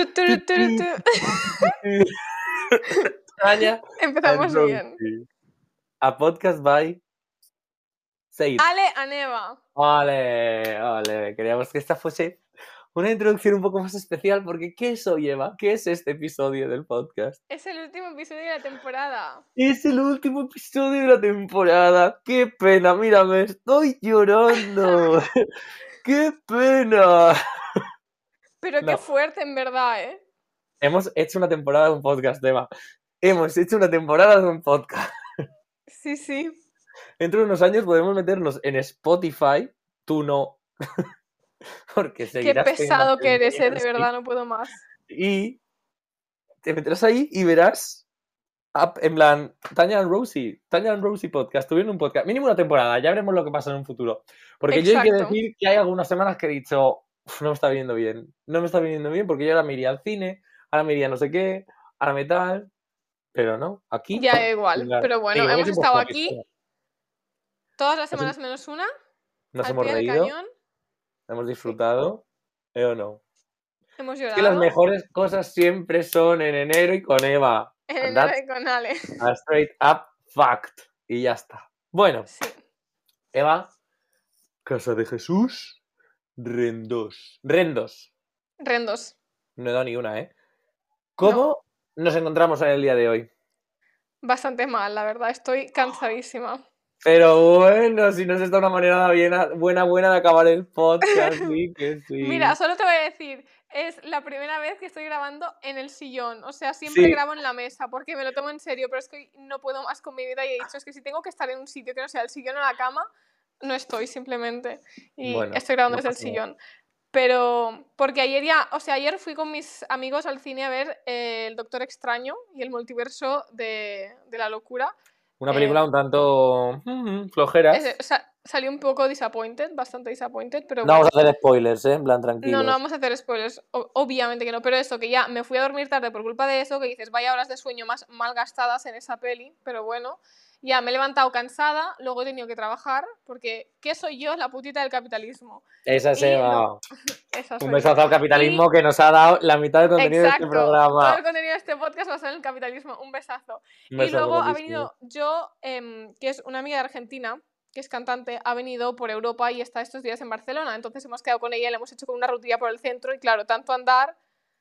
Tu, tu, tu, tu, tu. Tania Empezamos bien. A podcast by Seid. Ale Aneva. Vale, vale. Queríamos que esta fuese una introducción un poco más especial porque ¿qué es hoy, Eva? ¿Qué es este episodio del podcast? Es el último episodio de la temporada. Es el último episodio de la temporada. ¡Qué pena! Mira, me estoy llorando. ¡Qué pena! Pero qué fuerte, en verdad, ¿eh? Hemos hecho una temporada de un podcast, Eva. Hemos hecho una temporada de un podcast. Sí, sí. Dentro de unos años podemos meternos en Spotify. Tú no. Porque Qué seguirás teniendo pesado que eres, ¿eh? De verdad, no puedo más. Y te meterás ahí y verás. up- en plan, Tanya and Rosie, Tanya and Rosie podcast, tuvieron un podcast, mínimo una temporada, ya veremos lo que pasa en un futuro. Porque yo hay que decir que hay algunas semanas que he dicho, "Uf, no me está viniendo bien, no me está viniendo bien porque yo ahora me iría al cine, ahora me iría no sé qué, ahora me tal, pero no, aquí. Ya igual. Pero bueno, hemos estado aquí todas las semanas menos una. Nos al hemos pie reído, cañón. hemos disfrutado, ¿eh o no? Hemos Es llorado. que las mejores cosas siempre son en enero y con Eva. En enero y con Ale. a straight up fact. Y ya está. Bueno, Sí. Eva, Casa de Jesús, Rendos. Rendos. Rendos. No he dado ni una, ¿eh? ¿Cómo nos encontramos en el día de hoy? Bastante mal, la verdad. Estoy cansadísima. Pero bueno, si nos está una manera buena, buena, buena de acabar el podcast, sí que sí. Mira, solo te voy a decir, es la primera vez que estoy grabando en el sillón. O sea, siempre Sí. grabo en la mesa porque me lo tomo en serio, pero es que no puedo más con mi vida y he dicho, es que si tengo que estar en un sitio que no sea el sillón o la cama, no estoy simplemente. Y Bueno, estoy grabando desde el sillón. Pero, porque ayer ya, o sea, ayer fui con mis amigos al cine a ver eh, El Doctor Extraño y el multiverso de, de la locura. Una película eh, un tanto mm, flojera. O sea, salí un poco disappointed, bastante disappointed, pero No bueno. vamos a hacer spoilers, ¿eh? En plan, tranquilos. No, no vamos a hacer spoilers, o- obviamente que no, pero eso, que ya me fui a dormir tarde por culpa de eso, que dices, vaya horas de sueño más mal gastadas en esa peli, pero bueno, ya me he levantado cansada, luego he tenido que trabajar, porque ¿qué soy yo? La putita del capitalismo. Esa Y se va. no, Esa Un besazo al capitalismo que nos ha dado la mitad del contenido Exacto, de este todo programa. el contenido de este podcast va a ser en el capitalismo, un besazo. Un Y besazo luego ha venido yo, em, que es una amiga de Argentina, que es cantante, ha venido por Europa y está estos días en Barcelona. Entonces hemos quedado con ella y le hemos hecho con una rutilla por el centro. Y claro, tanto andar.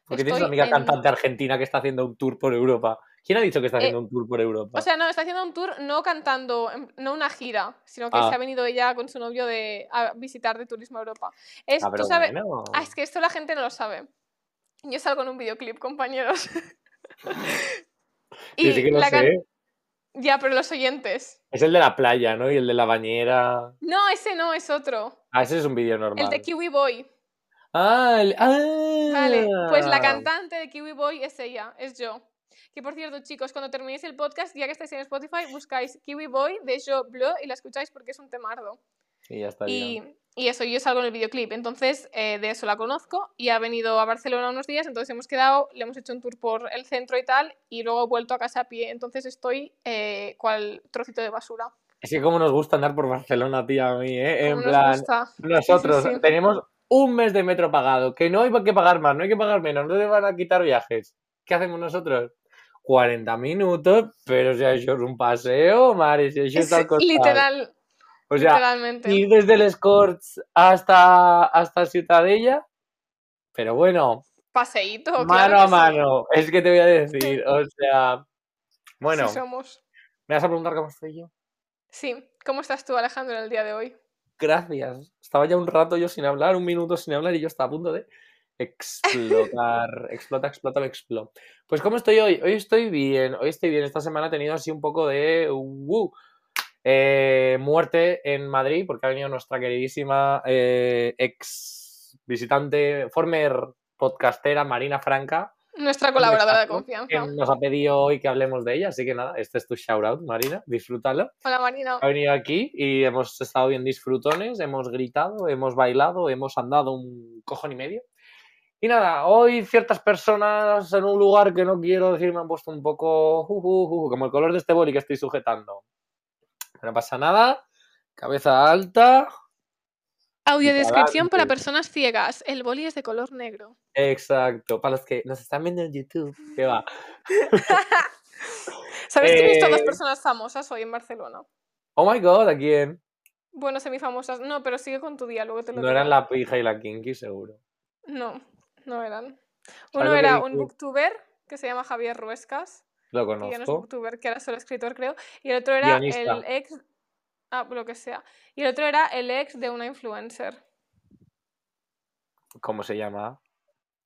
Porque tienes una amiga en- cantante argentina que está haciendo un tour por Europa. ¿Quién ha dicho que está Eh, haciendo un tour por Europa? O sea, no, está haciendo un tour no cantando, em, no una gira, sino que Ah. se ha venido ella con su novio de, a visitar de turismo a Europa. Es, ah, pero tú sabes, bueno. Ah, es que esto la gente no lo sabe. Yo salgo en un videoclip, compañeros. Yo sí que lo la sé. Ya, pero los oyentes. Es el de la playa, ¿no? Y el de la bañera. No, ese no, es otro. Ah, ese es un vídeo normal. El de Kiwi Boy. Ah, el... ah. Vale, pues la cantante de Kiwi Boy es ella, es yo. Que por cierto, chicos, cuando terminéis el podcast, ya que estáis en Spotify, buscáis Kiwi Boy de Jo Bleu y la escucháis porque es un temardo. Y ya estaría. Y, y eso, yo salgo en el videoclip. Entonces, eh, de eso la conozco y ha venido a Barcelona unos días, entonces hemos quedado, le hemos hecho un tour por el centro y tal, y luego he vuelto a casa a pie. Entonces estoy eh, cual trocito de basura. Es que como nos gusta andar por Barcelona, tía, a mí, ¿eh? En Como plan, gusta. nosotros sí. tenemos un mes de metro pagado, que no hay que pagar más, no hay que pagar menos, no te van a quitar viajes. ¿Qué hacemos nosotros? 40 minutos, pero si això és un paseo, mare, si això Es está al costat. literal, O sea, literalmente. ir desde el Escorts hasta, hasta Ciutadella, pero bueno, Paseíto, mano claro a sí. mano, es que te voy a decir, o sea, bueno, Sí somos. ¿me vas a preguntar cómo estoy yo? Sí. ¿Cómo estás tú, Alejandro, en el día de hoy? Gracias. Estaba ya un rato yo sin hablar, un minuto sin hablar y yo estaba a punto de explotar. explota, explota, explota. Pues ¿cómo estoy hoy? Hoy estoy bien, hoy estoy bien. Esta semana he tenido así un poco de uh, eh, muerte en Madrid porque ha venido nuestra queridísima eh, ex visitante, former podcastera Marina Franca, Nuestra colaboradora de confianza. nos ha pedido hoy que hablemos de ella. Así que nada, este es tu shout out, Marina, disfrútalo Hola, Marina. ha venido aquí y hemos estado bien disfrutones, hemos gritado, hemos bailado, hemos andado un cojón y medio. Y nada, hoy ciertas personas en un lugar que no quiero decir me han puesto un poco como el color de este boli que estoy sujetando. No pasa nada, cabeza alta. Audiodescripción para personas ciegas. El boli es de color negro. Exacto, para los que nos están viendo en YouTube, que va. ¿Sabes que he visto a dos Eh, personas famosas hoy en Barcelona? Oh my god, ¿a quién? Bueno, semifamosas. No, pero sigue con tu día, luego te lo No digo. eran la pija y la kinky, seguro. No, no eran. ¿Sabes Uno era un booktuber que se llama Javier Ruescas, Lo que ya no es conozco. booktuber, que era solo escritor, creo. Y el otro era Guionista. el ex. Ah, lo que sea. Y el otro era el ex de una influencer. ¿Cómo se llama?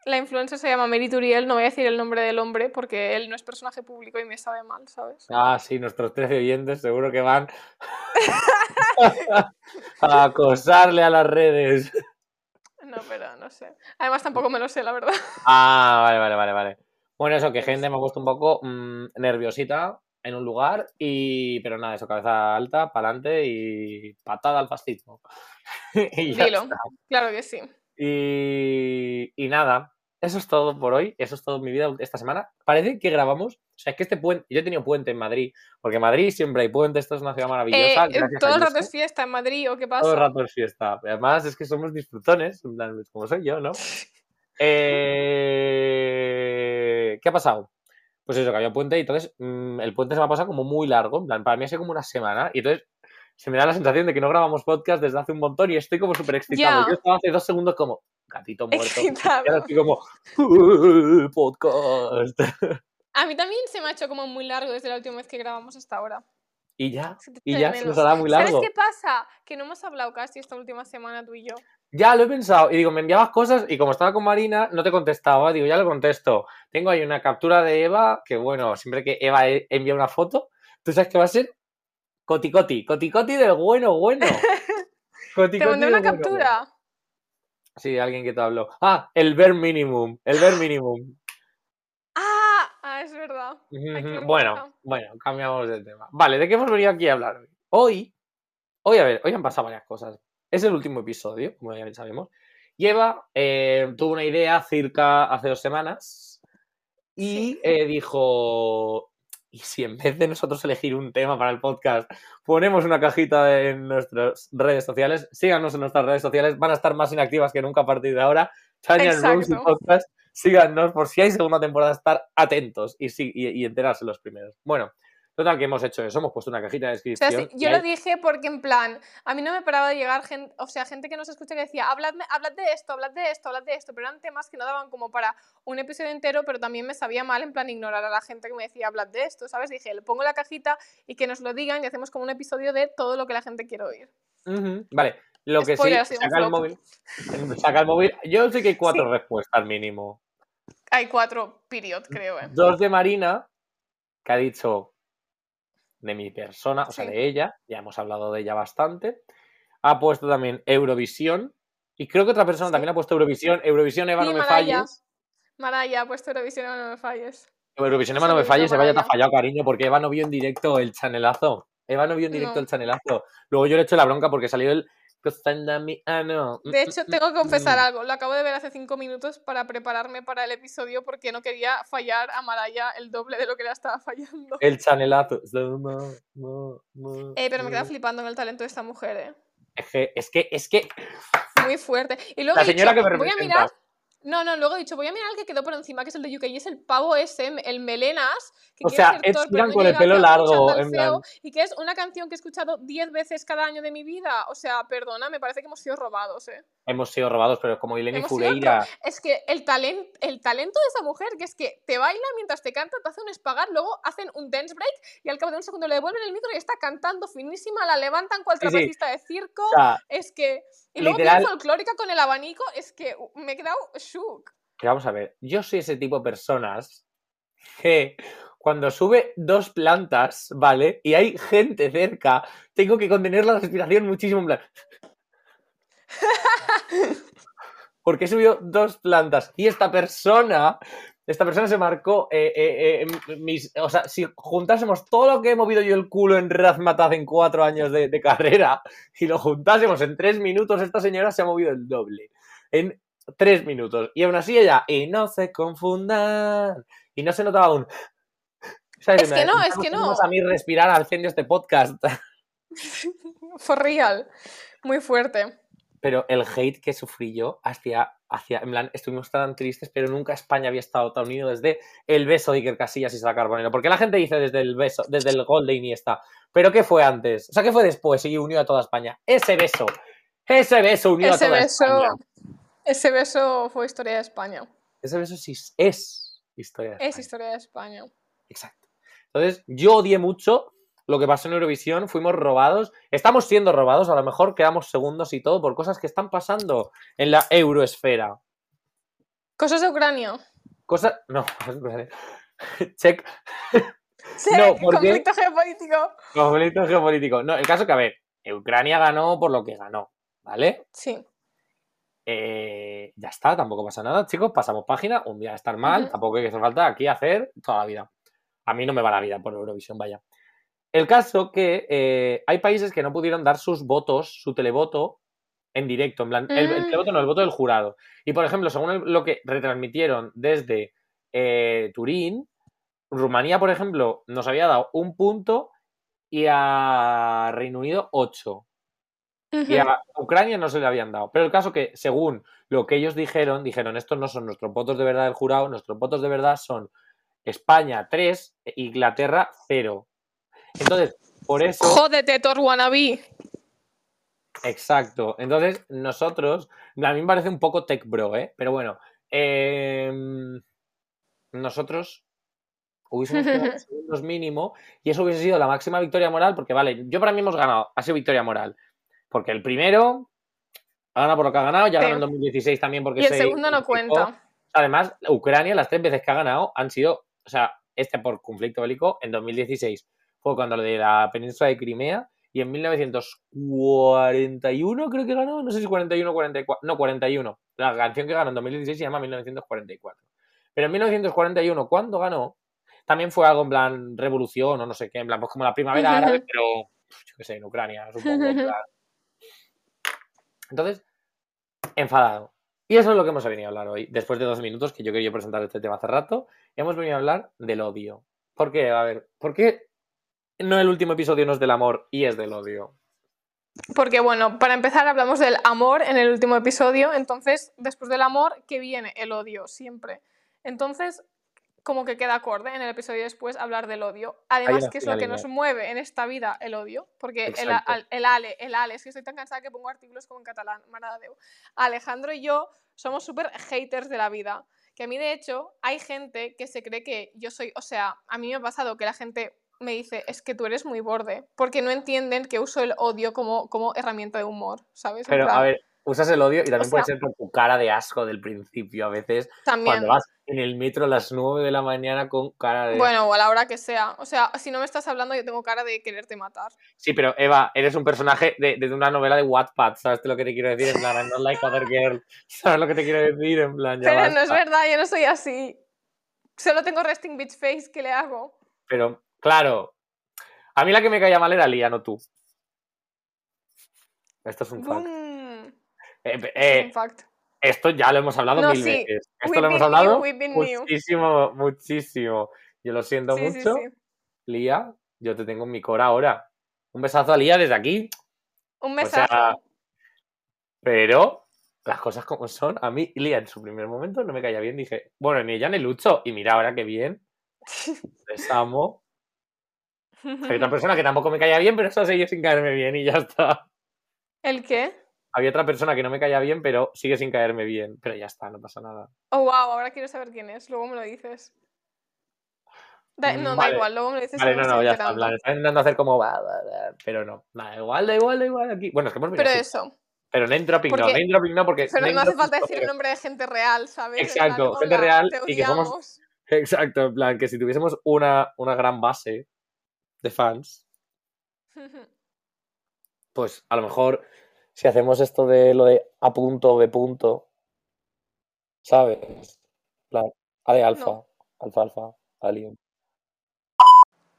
La influencer se llama Mary Turiel, no voy a decir el nombre del hombre porque él no es personaje público y me sabe mal, ¿sabes? Ah, sí, nuestros 13 oyentes seguro que van a acosarle a las redes. No, pero no sé. Además tampoco me lo sé, la verdad. Ah, vale, vale, vale, vale. Bueno, eso, que gente me ha puesto un poco mm, nerviosita en un lugar, y pero nada, eso, cabeza alta, para adelante y patada al fascismo. y, ya Dilo, está. claro que sí. Y, y nada, eso es todo por hoy, eso es todo mi vida esta semana. Parece que grabamos, o sea, es que este puente, yo he tenido puente en Madrid, porque en Madrid siempre hay puente, esto es una ciudad Eh, maravillosa. eh, todo el rato es fiesta en Madrid, ¿o qué pasa? Todo el rato es fiesta. Además, es que somos disfrutones, en plan, pues, como soy yo, ¿no? Eh, ¿Qué ha pasado? Pues eso, que había puente y entonces mm, el puente se me ha pasado como muy largo. En plan, para mí ha sido como una semana. Y entonces se me da la sensación de que no grabamos podcast desde hace un montón y estoy como súper excitado. Ya. Yo estaba hace dos segundos como gatito muerto. Y ahora estoy como "Uh, podcast. A mí también se me ha hecho como muy largo desde la última vez que grabamos hasta ahora. Y ya, y ya se nos hará muy largo. ¿Sabes qué pasa? Que no hemos hablado casi esta última semana tú y yo. Ya lo he pensado. Y digo, me enviabas cosas y como estaba con Marina, no te contestaba. Digo, ya lo contesto. Tengo ahí una captura de Eva, que bueno, siempre que Eva e- envía una foto, tú sabes que va a ser coti coti. Coti coti del bueno, bueno. Te mandé una captura. bueno. Sí, alguien que te habló. Ah, el bare minimum. El bare minimum. Es verdad. Bueno, bueno, cambiamos de tema. Vale, ¿de qué hemos venido aquí a hablar hoy? Hoy, a ver, hoy han pasado varias cosas. Es el último episodio, como ya sabemos. Y Eva eh, tuvo una idea circa hace dos semanas y Sí. eh, dijo, ¿y si en vez de nosotros elegir un tema para el podcast, ponemos una cajita en nuestras redes sociales? Síganos en nuestras redes sociales, van a estar más inactivas que nunca a partir de ahora. Podcast, síganos por si hay segunda temporada, estar atentos y, sí- y, y enterarse los primeros. Bueno, total que hemos hecho eso, hemos puesto una cajita de O sea, descripción. yo lo dije porque en plan, a mí no me paraba de llegar gente, o sea, gente que nos escucha que decía, habladme, hablad de esto, hablad de esto, hablad de esto, pero eran temas que no daban como para un episodio entero, pero también me sabía mal en plan ignorar a la gente que me decía, hablad de esto, ¿sabes? Dije, le pongo la cajita y que nos lo digan y hacemos como un episodio de todo lo que la gente quiere oír. Vale, lo que Spoiler, sí, saca el móvil. Saca el móvil. Yo sé que hay cuatro Sí. respuestas mínimo. Hay cuatro, period, creo, ¿eh? Dos de Marina, que ha dicho de mi persona, o sea, Sí. de ella, ya hemos hablado de ella bastante. Ha puesto también Eurovisión. Y creo que otra persona Sí. también ha puesto Eurovisión. Eurovisión, Eva, Sí, no me Maraya. falles. Maraya, ha puesto Eurovisión, no me falles. Eurovisión, Eva, no me falles. Eva ya te ha fallado, cariño, porque Eva no vio en directo el chanelazo. Eva no vio en directo No. el chanelazo. Luego yo le echo la bronca porque salió el. Ah. De hecho, tengo que confesar mm. algo. Lo acabo de ver hace cinco minutos para prepararme para el episodio porque no quería fallar a Maraya el doble de lo que la estaba fallando. El chanelazo. Eh, pero me queda flipando en el talento de esta mujer, ¿eh? Es que, es que, es que. Muy fuerte. Y luego La dicho, señora que me voy a mirar... No, no, luego he dicho, voy a mirar el que quedó por encima, que es el de UK, y es el pavo ese, el melenas, que O quiere sea, ser Sheeran no con el pelo largo, en feo, y que es una canción que he escuchado 10 veces cada año de mi vida. O sea, perdona, me parece que hemos sido robados, ¿eh? Hemos sido robados, pero como sido Fureira. Es que el, talent, el talento de esa mujer, que es que te baila mientras te canta, te hace un espagat, luego hacen un dance break y al cabo de un segundo le devuelven el micro y está cantando finísima, la levantan cual Sí, sí. trapecista de circo. O sea, Es que. Y luego Literal- folclórica con el abanico, es que uh, me he quedado shook. que vamos a ver, yo soy ese tipo de personas que cuando sube dos plantas, ¿vale? Y hay gente cerca, tengo que contener la respiración muchísimo en plan. Porque he subido dos plantas y esta persona, esta persona se marcó, eh, eh, eh, mis, o sea, si juntásemos todo lo que he movido yo el culo en Razmataz en cuatro años de, de carrera y lo juntásemos en tres minutos, esta señora se ha movido el doble. En tres minutos. Y aún así ella, y no se confundan. Y no se notaba un... ¿Sabes? Es que no, es que no. a mí respirar al fin de este podcast. For real. Muy fuerte. pero el hate que sufrí yo hacia, hacia, en plan, estuvimos tan tristes, pero nunca España había estado tan unido desde el beso de Iker Casillas y Sara Carbonero. Porque la gente dice desde el beso, desde el gol de Iniesta. ¿Pero qué fue antes? O sea, ¿qué fue después y unió a toda España? Ese beso. Ese beso unió Ese a toda beso, España. Ese beso fue historia de España. Ese beso sí es historia. de Es España. historia de España. Exacto. Entonces, yo odié mucho lo que pasó en Eurovisión, fuimos robados, estamos siendo robados, a lo mejor quedamos segundos y todo por cosas que están pasando en la euroesfera. Cosas de Ucrania. Cosas... No, check. Sí, No, ¿por qué? conflicto geopolítico. Conflicto geopolítico. No, el caso que, a ver, Ucrania ganó por lo que ganó, ¿vale? Sí. Eh, ya está, tampoco pasa nada, chicos, pasamos página, un día de estar mal, tampoco hay que hacer falta aquí hacer toda la vida. A mí no me va la vida por Eurovisión, vaya. El caso que eh, hay países que no pudieron dar sus votos, su televoto, en directo, en plan, el, el Mm. televoto no, el voto del jurado. Y por ejemplo, según lo que retransmitieron desde eh, Turín, Rumanía, por ejemplo, nos había dado un punto y a Reino Unido ocho. Y a Ucrania no se le habían dado. Pero el caso que, según lo que ellos dijeron, dijeron, estos no son nuestros votos de verdad del jurado, nuestros votos de verdad son España 3, Inglaterra 0. Entonces, por eso... Jódete, Thor wannabe. Exacto. Entonces, nosotros, a mí me parece un poco tech bro, ¿eh? Pero bueno, em, nosotros hubiésemos quedado segundos mínimo y eso hubiese sido la máxima victoria moral porque, vale, yo para mí hemos ganado, ha sido victoria moral. Porque el primero ha ganado por lo que ha ganado, ya Sí. ganó en 2016 también porque Y el se segundo no cuenta. Además, Ucrania, las tres veces que ha ganado han sido, o sea, este por conflicto bélico en 2016 fue cuando lo de la península de Crimea y en 1941 creo que ganó, no sé si 41 o 44, no, 41. La canción que ganó en 2016 se llama 1944. Pero en 1941, cuando ganó, también fue algo en plan revolución o no sé qué, en plan, pues como la primavera árabe, pero yo qué sé, en Ucrania, supongo. en plan. Entonces, enfadado. Y eso es lo que hemos venido a hablar hoy, después de dos minutos que yo quería presentar este tema hace rato, hemos venido a hablar del odio. ¿Por qué? A ver, ¿por qué no el último episodio no es del amor y es del odio? Porque, bueno, para empezar hablamos del amor en el último episodio, entonces, después del amor, ¿qué viene? El odio, siempre. Entonces, como que queda acorde en el episodio después hablar del odio. Además, ¿qué es lo que nos mueve en esta vida? El odio. Porque el, el Ale, el Ale, es que estoy tan cansada que pongo artículos como en catalán, mare de Déu. Alejandro y yo somos súper haters de la vida. Que a mí, de hecho, hay gente que se cree que yo soy, o sea, a mí me ha pasado que la gente me dice, es que tú eres muy borde, porque no entienden que uso el odio como, como herramienta de humor, ¿sabes? Pero, a ver, usas el odio y también sea- puede ser por tu cara de asco del principio a veces, también. cuando vas en el metro a las 9 de la mañana con cara de... Bueno, o a la hora que sea. O sea, si no me estás hablando, yo tengo cara de quererte matar. Sí, pero Eva, eres un personaje de, de una novela de Wattpad, ¿sabes lo que te quiero decir? En plan, not like other girl, ¿sabes lo que te quiero decir? En plan, ya Pero no es verdad, yo no soy así. Solo tengo resting bitch face, ¿qué le hago? Pero, claro, a mí la que me caía mal era Lía, no tú. Esto es un fact. Eh, eh, esto ya lo hemos hablado No, mil sí. veces. Esto We've lo hemos hablado new, new. muchísimo, muchísimo. Yo lo siento Sí, mucho. sí. Lía, yo te tengo en mi cora ahora. Un besazo a Lía desde aquí. Un O besazo. sea, pero las cosas como son, a mí Lía en su primer momento no me caía bien. Dije, bueno, ni ella ni Lucho. Y mira ahora qué bien. Les amo. Hay otra persona que tampoco me caía bien, pero eso sigue sin caerme bien y ya está. ¿El qué? Había otra persona que no me caía bien, pero sigue sin caerme bien. Pero ya está, no pasa nada. Oh, wow, ahora quiero saber quién es. Luego me lo dices. Da- no, vale. da igual, luego me lo dices. Vale, no, no, ya está. plan, está intentando hacer como. Pero no. Da igual, da igual, da igual aquí. Bueno, es que hemos venido Pero así. eso. Pero name dropping no, Porque- name dropping no, porque. Pero no hace falta decir el nombre de gente real, ¿sabes? Exacto, plan, gente "Hola, real y que somos- odiamos". Exacto, en plan, que si tuviésemos una, una gran base de fans, pues a lo mejor si hacemos esto de lo de A punto, B punto, ¿sabes? Plan, A de alfa, No. alfa, alfa, alien.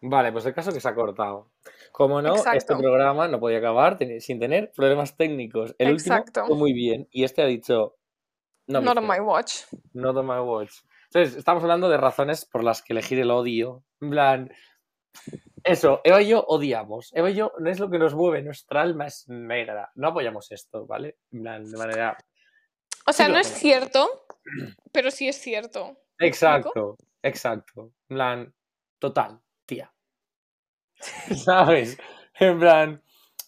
Vale, pues el caso que se ha cortado. Como no, este programa no podía acabar ten- sin tener problemas técnicos. El Exacto. último fue muy bien y este ha dicho... No, Not on my watch. not on my watch. Entonces, estamos hablando de razones por las que elegir el odio. En plan, Eso, Eva y yo odiamos. Eva y yo no es lo que nos mueve, nuestra alma es negra. No apoyamos esto, ¿vale? De manera. O sea, Sí, no es cierto, pero sí es cierto. Exacto, exacto. En plan, total, tía. ¿Sabes? En plan.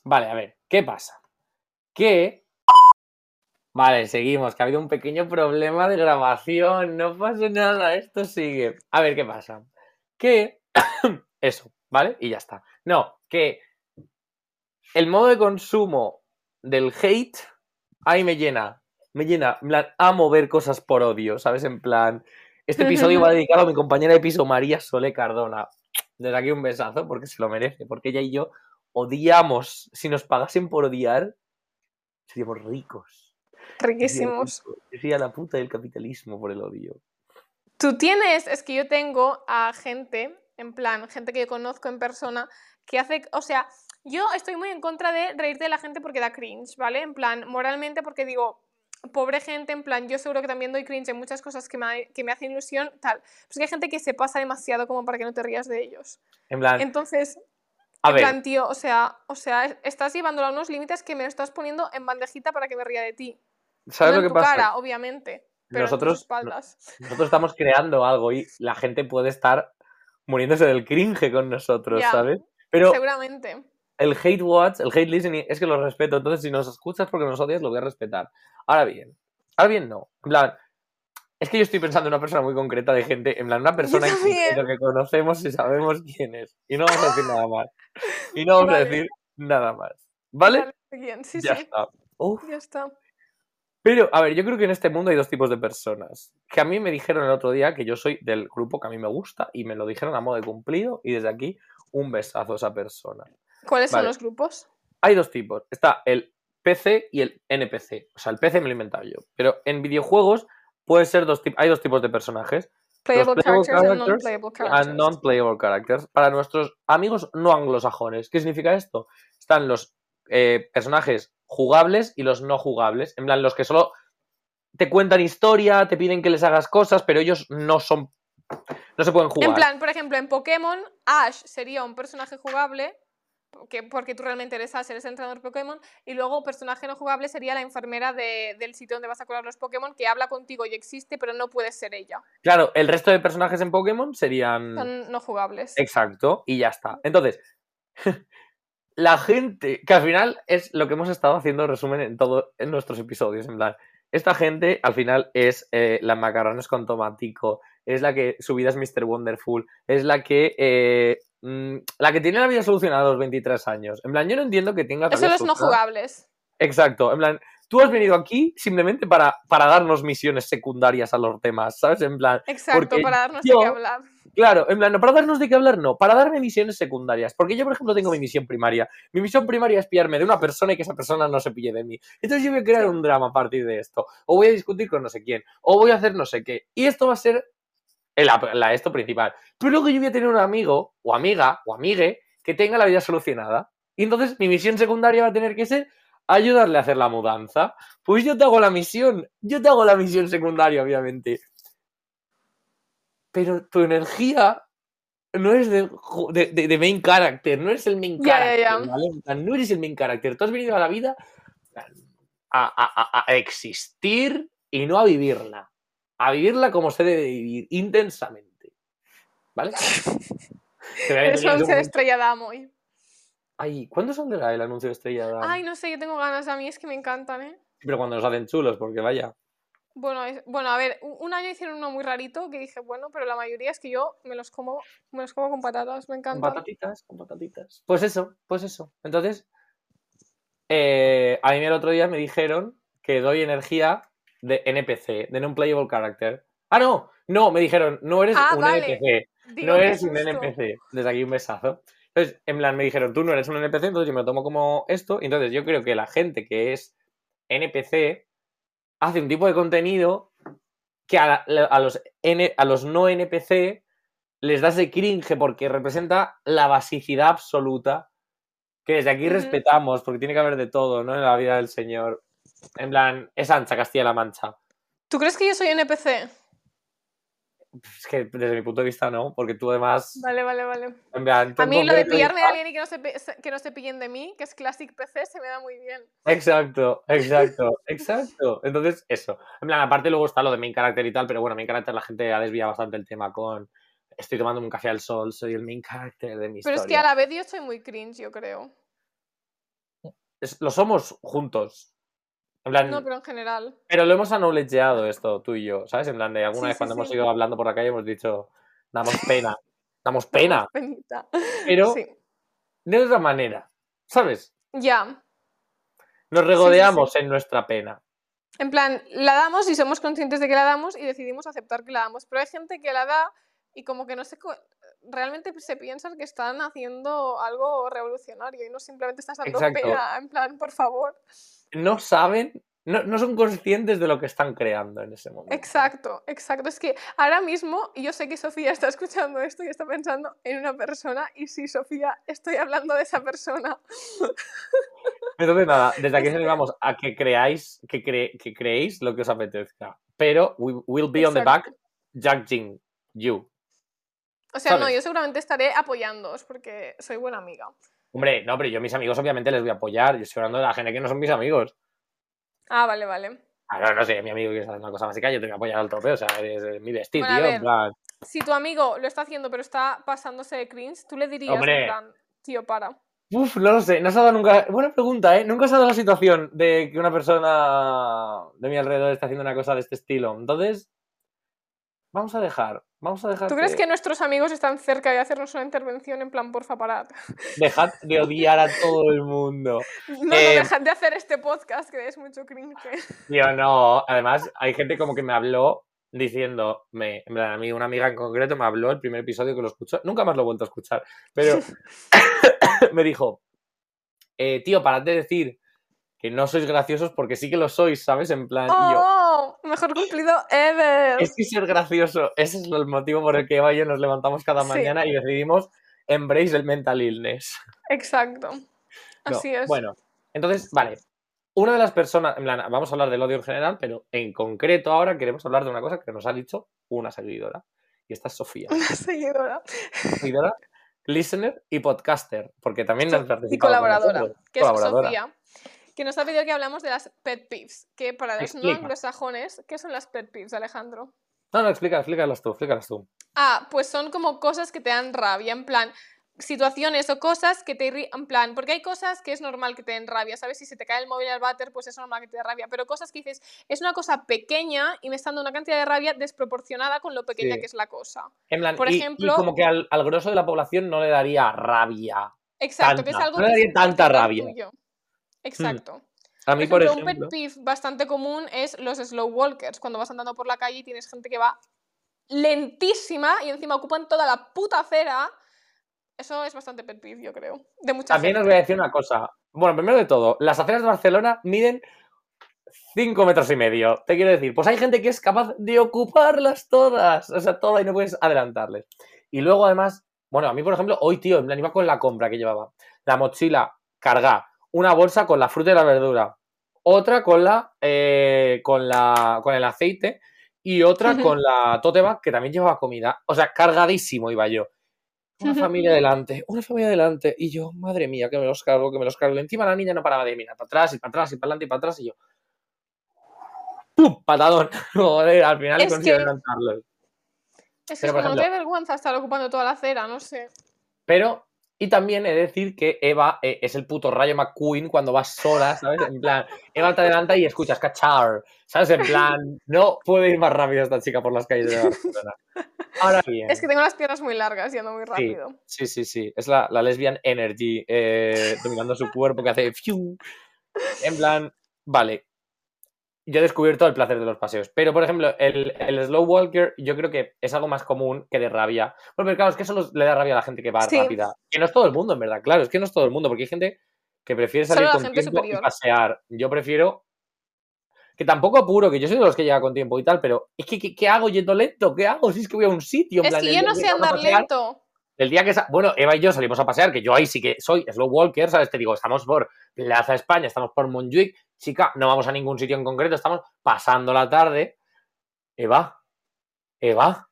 Vale, a ver, ¿qué pasa? Que. Vale, seguimos, que ha habido un pequeño problema de grabación. No pasa nada, esto sigue. A ver, ¿qué pasa? Que. Eso, ¿vale? Y ya está. No, que. El modo de consumo del hate. Ahí me llena. Me llena. En plan, amo ver cosas por odio, ¿sabes? En plan. Este episodio va dedicado a mi compañera de piso, María Sole Cardona. Desde aquí un besazo, porque se lo merece. Porque ella y yo odiamos. Si nos pagasen por odiar, seríamos ricos. Riquísimos. Sería la puta del capitalismo por el odio. Tú tienes, es que yo tengo a gente, en plan, gente que yo conozco en persona, que hace, o sea, yo estoy muy en contra de reírte de la gente porque da cringe, ¿vale? En plan, moralmente porque digo, pobre gente, en plan, yo seguro que también doy cringe en muchas cosas que me, que me hacen ilusión, tal. Pues que hay gente que se pasa demasiado como para que no te rías de ellos. En plan, Entonces, a en ver, plan, tío, o sea, o sea, es- estás llevándolo a unos límites que me lo estás poniendo en bandejita para que me ría de ti. ¿sabes no lo en que tu pasa? cara, obviamente, pero Nosotros- en tus espaldas. Nosotros estamos creando algo y la gente puede estar muriéndose del cringe con nosotros, Ya, ¿sabes? Pero Seguramente. el hate watch, el hate listening, es que lo respeto. Entonces, si nos escuchas porque nos odias, lo voy a respetar. Ahora bien, ahora bien no. En plan, es que yo estoy pensando en una persona muy concreta de gente, en plan, una persona en que conocemos y sabemos quién es. Y no vamos a decir nada más. Y no vamos a Vale. decir nada más. ¿Vale? Vale, sí, ya sí, está. Uf. ya está. Pero, a ver, yo creo que en este mundo hay dos tipos de personas. Que a mí me dijeron el otro día que yo soy del grupo que a mí me gusta y me lo dijeron a modo de cumplido y desde aquí un besazo a esa persona. ¿Cuáles son los grupos? Hay dos tipos. Está el PC y el NPC. O sea, el PC me lo he inventado yo. Pero en videojuegos puede ser dos tipos. Hay dos tipos de personajes. Playable playable characters non-playable And characters. non-playable characters. Para nuestros amigos no anglosajones. ¿Qué significa esto? Están los eh, personajes jugables y los no jugables. En plan, los que solo te cuentan historia, te piden que les hagas cosas, pero ellos no son. No se pueden jugar. En plan, por ejemplo, en Pokémon, Ash sería un personaje jugable, porque, porque tú realmente eres Ash, eres el entrenador Pokémon, y luego personaje no jugable sería la enfermera de- del sitio donde vas a curar los Pokémon, que habla contigo y existe, pero no puedes ser ella. Claro, el resto de personajes en Pokémon serían. Son no jugables. Exacto, y ya está. Entonces, la gente, que al final es lo que hemos estado haciendo resumen en todos en nuestros episodios, en plan, esta gente al final es eh, la macarrones con tomatico, es la que su vida es Mr. Wonderful, es la que eh, mm, la que tiene la vida solucionada a los 23 años. En plan, yo no entiendo que tengas la Eso los no jugables. Exacto, en plan, tú has venido aquí simplemente para, para darnos misiones secundarias a los demás, ¿sabes? En plan, Exacto, para darnos yo- de qué hablar. Claro, en plan, no para darnos de qué hablar, no, para darme misiones secundarias. Porque yo, por ejemplo, tengo mi misión primaria. Mi misión primaria es pillarme de una persona y que esa persona no se pille de mí. Entonces yo voy a crear Sí. un drama a partir de esto. O voy a discutir con no sé quién. O voy a hacer no sé qué. Y esto va a ser el, la, esto principal. Pero luego yo voy a tener un amigo, o amiga, o amigue, que tenga la vida solucionada. Y entonces mi misión secundaria va a tener que ser ayudarle a hacer la mudanza. Pues yo te hago la misión. Yo te hago la misión secundaria, obviamente pero tu energía no es de, ju- de, de- de main character, no eres el main character, No eres el main character. Tú has venido a la vida a, a- a- a existir y no a vivirla. A vivirla como se debe vivir, intensamente. ¿Vale? Ser momento- estrella hoy. Ay, ¿cuándo saldrá el anuncio de Estrella Damm? Ay, no sé, yo tengo ganas. A mí es que me encantan, ¿eh? Pero cuando nos hacen chulos, porque vaya. Bueno, es- bueno, a ver, un año hicieron uno muy rarito que dije, bueno, pero la mayoría es que yo me los como, me los como con patatas, me Con encantan. patatitas, con patatitas. Pues eso, pues eso. Entonces, eh, a mí el otro día me dijeron que doy energía de NPC, de non-playable character. Ah, no, no, me dijeron, no eres Ah, un vale. NPC, Digo, no eres un. NPC. Desde aquí un besazo. Entonces, en plan, me dijeron, tú no eres un NPC, entonces yo me lo tomo como esto. Y entonces yo creo que la gente que es NPC hace un tipo de contenido que a, los, N, a los no NPC les da ese cringe porque representa la basicidad absoluta que desde aquí respetamos porque tiene que haber de todo, ¿no? En la vida del Señor. En plan, es ancha Castilla-La Mancha. ¿Tú crees que yo soy NPC? Es que desde mi punto de vista no, porque tú además. Vale, vale, vale. En plan, A mí lo de pillarme a tal. alguien y que no, se, que no se pillen de mí, que es Classic PC, se me da muy bien. Exacto, exacto, exacto. Entonces, eso. En plan, aparte luego está lo de main character y tal, pero bueno, main character la gente ha desviado bastante el tema con estoy tomando un café al sol, soy el main character de mi Pero es que a la vez yo soy muy cringe, yo creo. Es- lo somos juntos. En plan, No, pero en general. pero lo hemos acknowledgeado esto, tú y yo, ¿sabes? En plan, de alguna Sí, vez sí, cuando hemos sí. ido hablando por la calle hemos dicho, damos pena, damos pena, Penita. pero de otra manera, ¿sabes? Ya. Nos regodeamos en nuestra pena. En plan, la damos y somos conscientes de que la damos y decidimos aceptar que la damos. Pero hay gente que la da y como que no se... Realmente se piensan que están haciendo algo revolucionario y no simplemente estás dando Exacto. pena. En plan, por favor. No saben, no, no son conscientes de lo que están creando en ese momento. Exacto, exacto. Es que ahora mismo, yo sé que Sofía está escuchando esto y está pensando en una persona, y sí, Sofía, estoy hablando de esa persona. Entonces, nada, desde aquí os animamos a que creáis, que, cre- que creéis lo que os apetezca. Pero we will be on the back Exacto. judging you. O sea, no, yo seguramente estaré apoyándoos porque soy buena amiga. Hombre, no, pero yo a mis amigos obviamente les voy a apoyar. Yo estoy hablando de la gente que no son mis amigos. Ah, vale, vale. Ah, no, no sé, mi amigo que es una cosa básica, yo te voy a apoyar al tope. O sea, eres eh, mi vestido, Bueno, tío. en ver. plan, Si tu amigo lo está haciendo pero está pasándose de cringe, tú le dirías Hombre. en plan, tío, para. Uf, no lo sé, no se ha dado nunca. Buena pregunta, ¿eh? Nunca se ha dado la situación de que una persona de mi alrededor esté haciendo una cosa de este estilo. Entonces, vamos a dejar. Vamos a dejar. ¿Tú crees que nuestros amigos están cerca de hacernos una intervención en plan, porfa, parad? Dejad de odiar a todo el mundo. No, no, Eh, dejad de hacer este podcast que es mucho cringe. Tío, no. Además, hay gente como que me habló diciéndome, en plan, a mí una amiga en concreto me habló el primer episodio que lo escuchó, nunca más lo he vuelto a escuchar, pero me dijo, eh, tío, parad de decir que no sois graciosos porque sí que lo sois, ¿sabes? En plan, y yo, ¡Oh! Mejor cumplido ever. es que ser gracioso, ese es el motivo por el que Eva y yo nos levantamos cada Sí. mañana y decidimos embrace el mental illness. Exacto. No, Así es. Bueno, entonces, vale. Una de las personas, en plan, vamos a hablar del odio en general, pero en concreto ahora queremos hablar de una cosa que nos ha dicho una seguidora. Y esta es Sofía. Una seguidora. Seguidora, listener y podcaster. Porque también Sí, nos Y colaboradora, que es Colaboradora. Sofía, que nos ha pedido que hablamos de las pet peeves. Que para los no anglosajones, ¿qué son las pet peeves, Alejandro? No, no, explica, explícalas tú, explícalas tú. Ah, pues son como cosas que te dan rabia, en plan, situaciones o cosas que te irritan, en plan, porque hay cosas que es normal que te den rabia, ¿sabes? Si se te cae el móvil al váter, pues es normal que te dé rabia, pero cosas que dices, es una cosa pequeña y me está dando una cantidad de rabia desproporcionada con lo pequeña Sí. que es la cosa. En plan, Por y- y ejemplo- como que al, al grosso de la población no le daría rabia. Exacto, que es algo no que le daría tanta rabia. Tuyo. Exacto. A mí, por ejemplo, ejemplo. un pet peeve bastante común es los slow walkers, cuando vas andando por la calle y tienes gente que va lentísima y encima ocupan toda la puta acera. Eso es bastante pet peeve, yo creo. De mucha También os gente. voy a decir una cosa. Bueno, primero de todo, las aceras de Barcelona miden 5 metros y medio. Te quiero decir, pues hay gente que es capaz de ocuparlas todas. O sea, todas y no puedes adelantarles. Y luego, además, bueno, a mí, por ejemplo, hoy, tío, plan, iba con la compra que llevaba. La mochila cargada, una bolsa con la fruta y la verdura, otra con la, eh, con la, con el aceite y otra con la tote bag que también llevaba comida. O sea, cargadísimo iba yo. Una familia delante, una familia delante. Y yo, madre mía, que me los cargo, que me los cargo. Encima la niña no paraba de mirar para atrás y para atrás y para adelante y para atrás. Y yo, ¡pum! Patadón. Joder, al final Es he conseguido que- adelantarlos. Es que es como no te da vergüenza estar ocupando toda la acera, no sé. Pero, y también he de decir que Eva eh, es el puto Rayo McQueen cuando vas sola, ¿sabes? En plan, Eva te adelanta y escuchas cachar, ¿sabes? En plan, no puede ir más rápido esta chica por las calles de Barcelona. Ahora bien. Es que tengo las piernas muy largas y ando muy rápido. Sí, sí, sí. Es la, la lesbian energy eh, dominando su cuerpo que hace fiu. En plan, vale. Yo he descubierto el placer de los paseos. Pero, por ejemplo, el, el slow walker yo creo que es algo más común que de rabia. Bueno, pero claro, es que eso le da rabia a la gente que va Sí. rápida. Que no es todo el mundo, en verdad. Claro, es que no es todo el mundo. Porque hay gente que prefiere salir con tiempo y superior. pasear. Yo prefiero... Que tampoco apuro, que yo soy de los que llega con tiempo y tal, pero es que, ¿qué, hago yendo lento? ¿Qué hago? Si es que voy a un sitio. en Es plan, que yo no sé andar pasear, lento. el día que... Bueno, Eva y yo salimos a pasear, que yo ahí sí que soy slow walker, ¿sabes? Te digo, estamos por Plaza España, estamos por Montjuic. Chica, no vamos a ningún sitio en concreto, estamos pasando la tarde. Eva, Eva,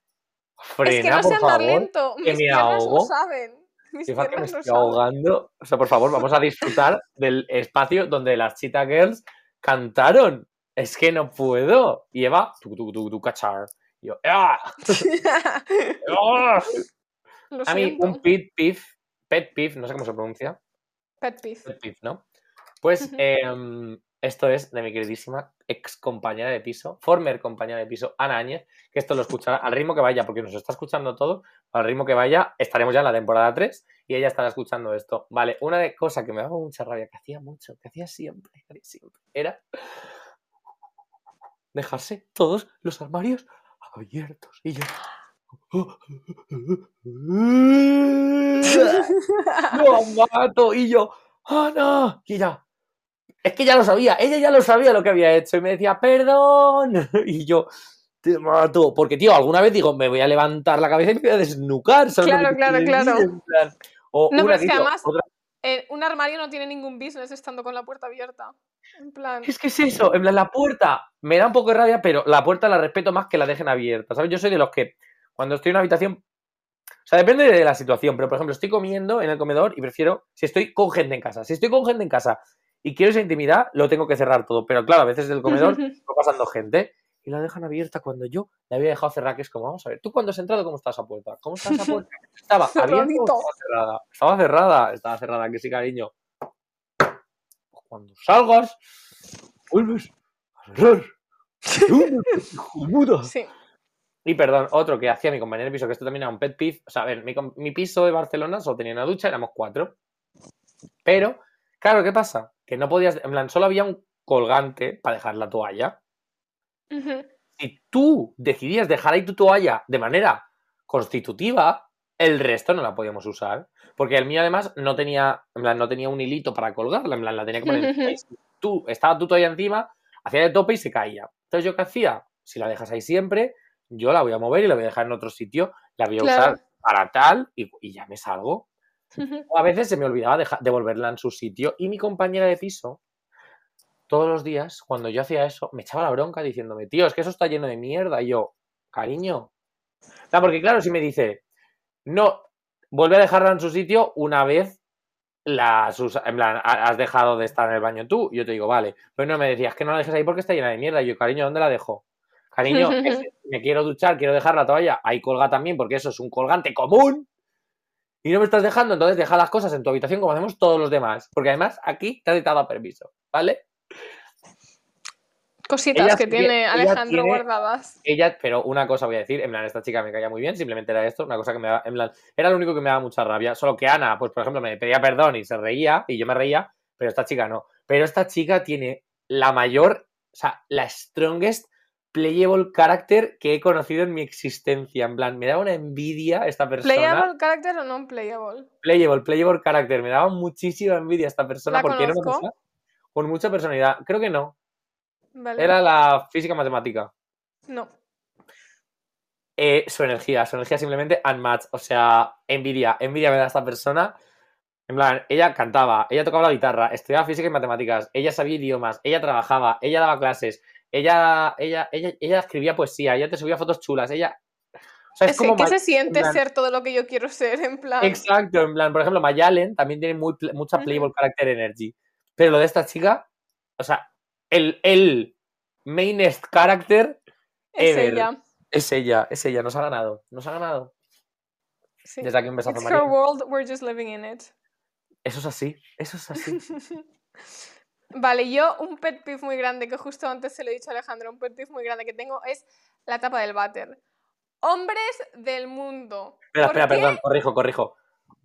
Frena, es que no por favor. lento. que Mis me piernas lo ahogo. saben. Mis Fíjate que me lo estoy saben. ahogando. O sea, por favor, vamos a disfrutar del espacio donde las Cheetah Girls cantaron. Es que no puedo. Y Eva, tu, tu, tu, tu, cachar. Y yo, ¡ah! Lo A mí, un pet peeve, pet peeve, no sé cómo se pronuncia, Pet peeve. pet peeve, ¿no? Pues Ujú. Esto es de mi queridísima ex compañera de piso, former compañera de piso, Ana Áñez, que esto lo escuchará al ritmo que vaya, porque nos está escuchando todo, al ritmo que vaya, estaremos ya en la temporada 3 y ella estará escuchando esto. Vale, una de cosa que me daba mucha rabia, que hacía mucho, que hacía siempre, que hacía siempre, era dejarse todos los armarios abiertos. Y yo... ¡Lo mato! Y yo, ¡oh no! Y ella, es que ya lo sabía, ella ya lo sabía lo que había hecho y me decía, ¡perdón! Y yo, te mato. Porque, tío, alguna vez digo, me voy a levantar la cabeza y me voy a desnucar. ¿sabes lo Claro, claro, claro. O No, una pero es que tío, además- otra- Eh, un armario no tiene ningún business estando con la puerta abierta. En plan. Es que es eso, en plan, la puerta me da un poco de rabia, pero la puerta la respeto más que la dejen abierta, ¿sabes? Yo soy de los que cuando estoy en una habitación, o sea, depende de la situación, pero por ejemplo, estoy comiendo en el comedor y prefiero, si estoy con gente en casa, si estoy con gente en casa y quiero esa intimidad, lo tengo que cerrar todo, pero claro, a veces del comedor va pasando gente y la dejan abierta cuando yo la había dejado cerrada, que es como, vamos a ver, tú cuando has entrado, ¿cómo está esa puerta? ¿Cómo está esa puerta? ¿Estaba abierta o estaba cerrada? Estaba cerrada, estaba cerrada, que sí, cariño. Pues cuando salgas, vuelves a cerrar. Sí. Y perdón, otro que hacía mi compañero de piso, que esto también era un pet peeve. O sea, a ver, mi, mi piso de Barcelona solo tenía una ducha, éramos cuatro. Pero, claro, ¿qué pasa? Que no podías, en plan, solo había un colgante para dejar la toalla. Si tú decidías dejar ahí tu toalla de manera constitutiva, el resto no la podíamos usar. Porque el mío, además, no tenía, en plan, no tenía un hilito para colgarla, en plan, la tenía que poner si tú, estaba tu toalla encima, hacía de tope y se caía. Entonces, ¿yo qué hacía? Si la dejas ahí siempre, yo la voy a mover y la voy a dejar en otro sitio, la voy a Claro. usar para tal y, y ya me salgo. O a veces se me olvidaba devolverla en su sitio y mi compañera de piso, todos los días, cuando yo hacía eso, me echaba la bronca diciéndome, tío, es que eso está lleno de mierda. Y yo, cariño. Porque claro, si me dice, no, vuelve a dejarla en su sitio una vez la en plan, ha- has dejado de estar en el baño tú. Yo te digo, vale. Pero no me decías que no la dejes ahí porque está llena de mierda. Y yo, cariño, ¿dónde la dejo? Cariño, me quiero duchar, quiero dejar la toalla. Ahí colga también, porque eso es un colgante común. Y no me estás dejando, entonces deja las cosas en tu habitación como hacemos todos los demás. Porque además aquí te has dado permiso, ¿vale? Cositas Ella que tiene ella Alejandro tiene- guardadas. Ella, pero una cosa voy a decir, en plan, esta chica me caía muy bien, simplemente era esto, una cosa que me daba, en plan, era lo único que me daba mucha rabia. Solo que Ana, pues por ejemplo, me pedía perdón y se reía, y yo me reía, pero esta chica no. Pero esta chica tiene la mayor, o sea, la strongest playable character que he conocido en mi existencia. En plan, me daba una envidia esta persona. ¿Playable character o non playable? Playable, playable character. Me daba muchísima envidia esta persona ¿La porque era una conozco? persona con mucha personalidad. Creo que no. Vale. Era la física matemática. No. Eh, su energía, su energía simplemente unmatched. O sea, envidia. Envidia me da esta persona. En plan, ella cantaba, ella tocaba la guitarra, estudiaba física y matemáticas, ella sabía idiomas, ella trabajaba, ella daba clases, ella, ella, ella, ella escribía poesía, ella te subía fotos chulas, ella. O sea, es, Es que, como ¿qué Ma- se siente plan- ser todo lo que yo quiero ser? En plan. Exacto, en plan, por ejemplo, Mayalen también tiene muy, mucha playable character energy. Pero lo de esta chica, o sea, el, el mainest character es ever. ella. es ella, es ella, nos ha ganado, nos ha ganado. Sí. Desde aquí un besazo, It's her world, we're just living in it. Eso es así, eso es así. Vale, yo un pet peeve muy grande, que justo antes se lo he dicho a Alejandro, un pet peeve muy grande que tengo es la tapa del váter. Hombres del mundo. Espera, ¿Por espera, qué perdón, corrijo, corrijo.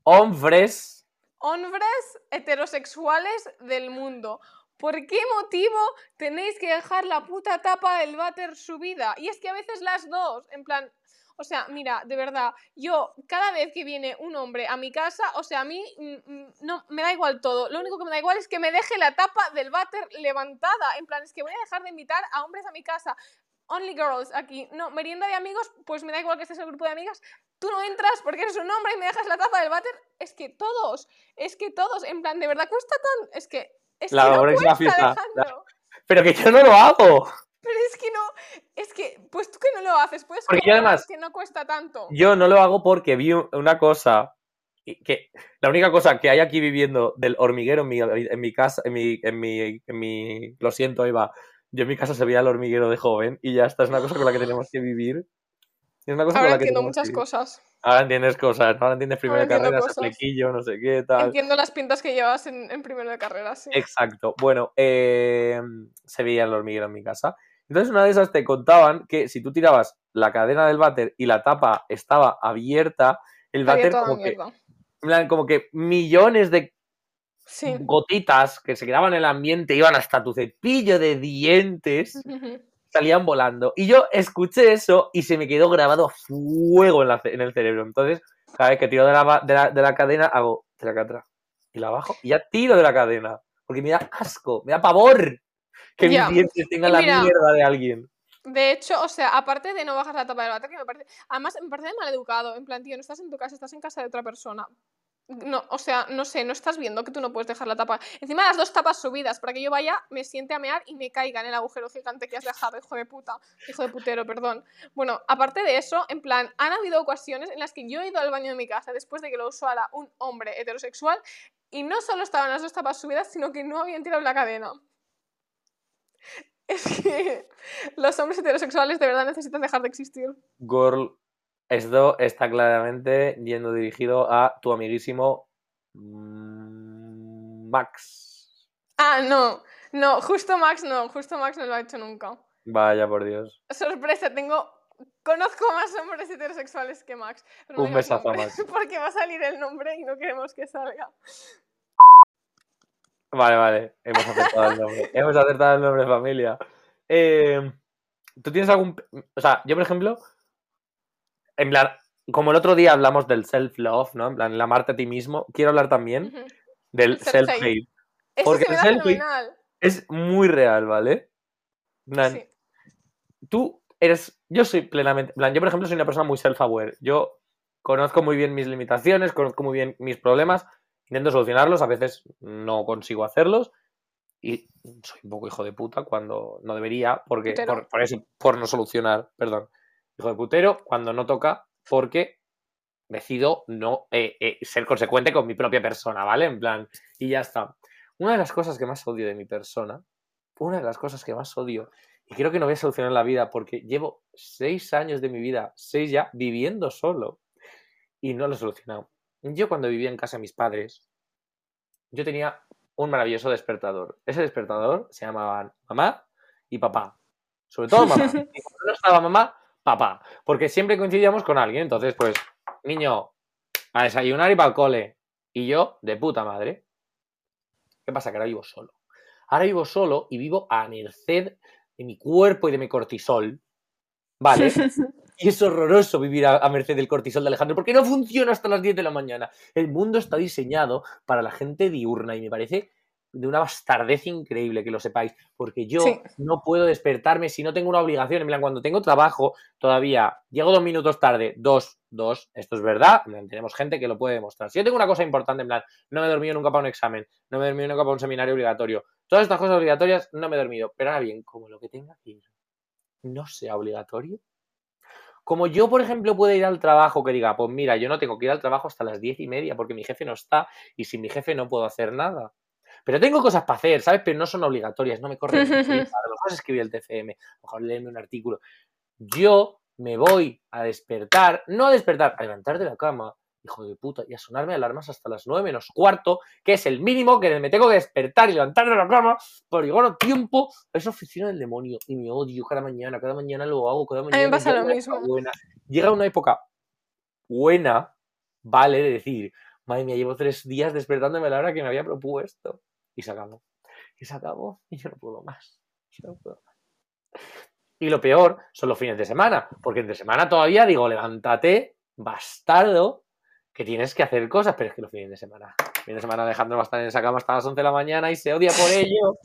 Hombres, Hombres heterosexuales del mundo. ¿Por qué motivo tenéis que dejar la puta tapa del váter subida? Y es que a veces las dos, en plan, o sea, mira, de verdad, yo cada vez que viene un hombre a mi casa, o sea, a mí mm, mm, no me da igual todo. Lo único que me da igual es que me deje la tapa del váter levantada. En plan, es que voy a dejar de invitar a hombres a mi casa. Only girls aquí. No, merienda de amigos, pues me da igual que estés en el grupo de amigas. Tú no entras porque eres un hombre y me dejas la tapa del váter. Es que todos, es que todos, en plan, de verdad cuesta tan. Es que. Es La que no cuesta, fiesta, pero que yo no lo hago. Pero es que no, Es que, pues tú que no lo haces, puedes Porque yo además- que no cuesta tanto. Yo no lo hago porque vi un- una cosa. Que la única cosa que hay aquí viviendo del hormiguero en mi, en mi casa, en mi, en mi, en mi. Lo siento, Eva. Yo en mi casa se veía el hormiguero de joven y ya está. Es una cosa con la que tenemos que vivir. Es una cosa Ahora con la que entiendo que muchas vivir. cosas. Ahora entiendes cosas, ahora entiendes primero de entiendo carrera, ese cosas. flequillo, no sé qué, tal. Entiendo las pintas que llevas en, en primero de carrera, sí. Exacto. Bueno, eh, se veía el hormiguero en mi casa. Entonces, una de esas te contaban que si tú tirabas la cadena del váter y la tapa estaba abierta, el váter como que, como que millones de Sí. gotitas que se quedaban en el ambiente iban hasta tu cepillo de dientes, salían volando. Y yo escuché eso y se me quedó grabado a fuego en, la en el cerebro. Entonces, cada vez que tiro de la, de la, de la cadena, hago tracatra y la bajo y ya tiro de la cadena. Porque me da asco, me da pavor que Ya. mis dientes tengan Y la mira, mierda de alguien. De hecho, o sea, aparte de no bajar la tapa del váter, que me parece. Además, me parece mal educado. En plan, tío, no estás en tu casa, estás en casa de otra persona. No, o sea, no sé, no estás viendo que tú no puedes dejar la tapa. Encima las dos tapas subidas, para que yo vaya, me siente a mear y me caiga en el agujero gigante que has dejado, hijo de puta. Hijo de putero, perdón. Bueno, aparte de eso, en plan, han habido ocasiones en las que yo he ido al baño de mi casa después de que lo usara un hombre heterosexual y no solo estaban las dos tapas subidas, sino que no habían tirado la cadena. Es que los hombres heterosexuales de verdad necesitan dejar de existir. Girl, esto está claramente yendo dirigido a tu amiguísimo mm, Max. Ah, no, no, justo Max no, justo Max no lo ha hecho nunca. Vaya por Dios. Sorpresa, tengo. Conozco más hombres heterosexuales que Max. pero no Un besazo a Max. Porque va a salir el nombre y no queremos que salga. Vale, vale, hemos acertado el nombre. hemos acertado el nombre, familia. Eh, ¿Tú tienes algún... O sea, yo, por ejemplo, en plan, como el otro día hablamos del self-love, ¿no? En plan, el amarte a ti mismo, quiero hablar también del El self-hate. self-hate. Porque el fenomenal. Es muy real, ¿vale? Plan, Sí. tú eres, yo soy plenamente, en plan, yo por ejemplo soy una persona muy self-aware. Yo conozco muy bien mis limitaciones, conozco muy bien mis problemas, intento solucionarlos, a veces no consigo hacerlos y soy un poco hijo de puta cuando no debería, porque por, por eso, por no solucionar, perdón, hijo de putero cuando no toca, porque decido no eh, eh, ser consecuente con mi propia persona, ¿vale? En plan, y ya está. Una de las cosas que más odio de mi persona, una de las cosas que más odio, y creo que no voy a solucionar la vida porque llevo seis años de mi vida, seis ya, viviendo solo, y no lo he solucionado. Yo cuando vivía en casa de mis padres, yo tenía un maravilloso despertador. Ese despertador se llamaban mamá y papá. Sobre todo mamá. Y cuando no estaba mamá, papá. Porque siempre coincidíamos con alguien. Entonces, pues, niño, a desayunar y para el cole. Y yo, de puta madre. ¿Qué pasa? Que ahora vivo solo. Ahora vivo solo y vivo a merced de mi cuerpo y de mi cortisol. ¿Vale? Y es horroroso vivir a, a merced del cortisol de Alejandro porque no funciona hasta las 10 de la mañana. El mundo está diseñado para la gente diurna y me parece de una bastardez increíble que lo sepáis, porque yo Sí. no puedo despertarme si no tengo una obligación. En plan, cuando tengo trabajo, todavía llego dos minutos tarde, dos, dos, esto es verdad, tenemos gente que lo puede demostrar. Si yo tengo una cosa importante, en plan, no me he dormido nunca para un examen, no me he dormido nunca para un seminario obligatorio, todas estas cosas obligatorias no me he dormido. Pero ahora bien, como lo que tenga que ir no sea obligatorio, como yo, por ejemplo, puedo ir al trabajo que diga, pues mira, yo no tengo que ir al trabajo hasta las diez y media porque mi jefe no está y sin mi jefe no puedo hacer nada. Pero tengo cosas para hacer, ¿sabes? Pero no son obligatorias, no me corren. a lo mejor es escribir el TFM, a lo mejor leerme un artículo. Yo me voy a despertar, no a despertar, a levantar de la cama, hijo de puta, y a sonarme alarmas hasta las nueve menos cuarto, que es el mínimo que me tengo que despertar y levantar de la cama llegar a tiempo a esa oficina del demonio. Y me odio cada mañana, cada mañana lo hago, cada mañana. me pasa llega lo una mismo. época buena. Llega una época buena, vale, de decir, madre mía, llevo tres días despertándome a la hora que me había propuesto. Y se acabó. Y se acabó. Y yo no puedo más. Yo no puedo más. Y lo peor son los fines de semana, porque entre semana todavía digo, levántate, bastardo, que tienes que hacer cosas, pero es que los fines de semana, los fines de semana Alejandro va a estar en esa cama hasta las 11 de la mañana y se odia por ello.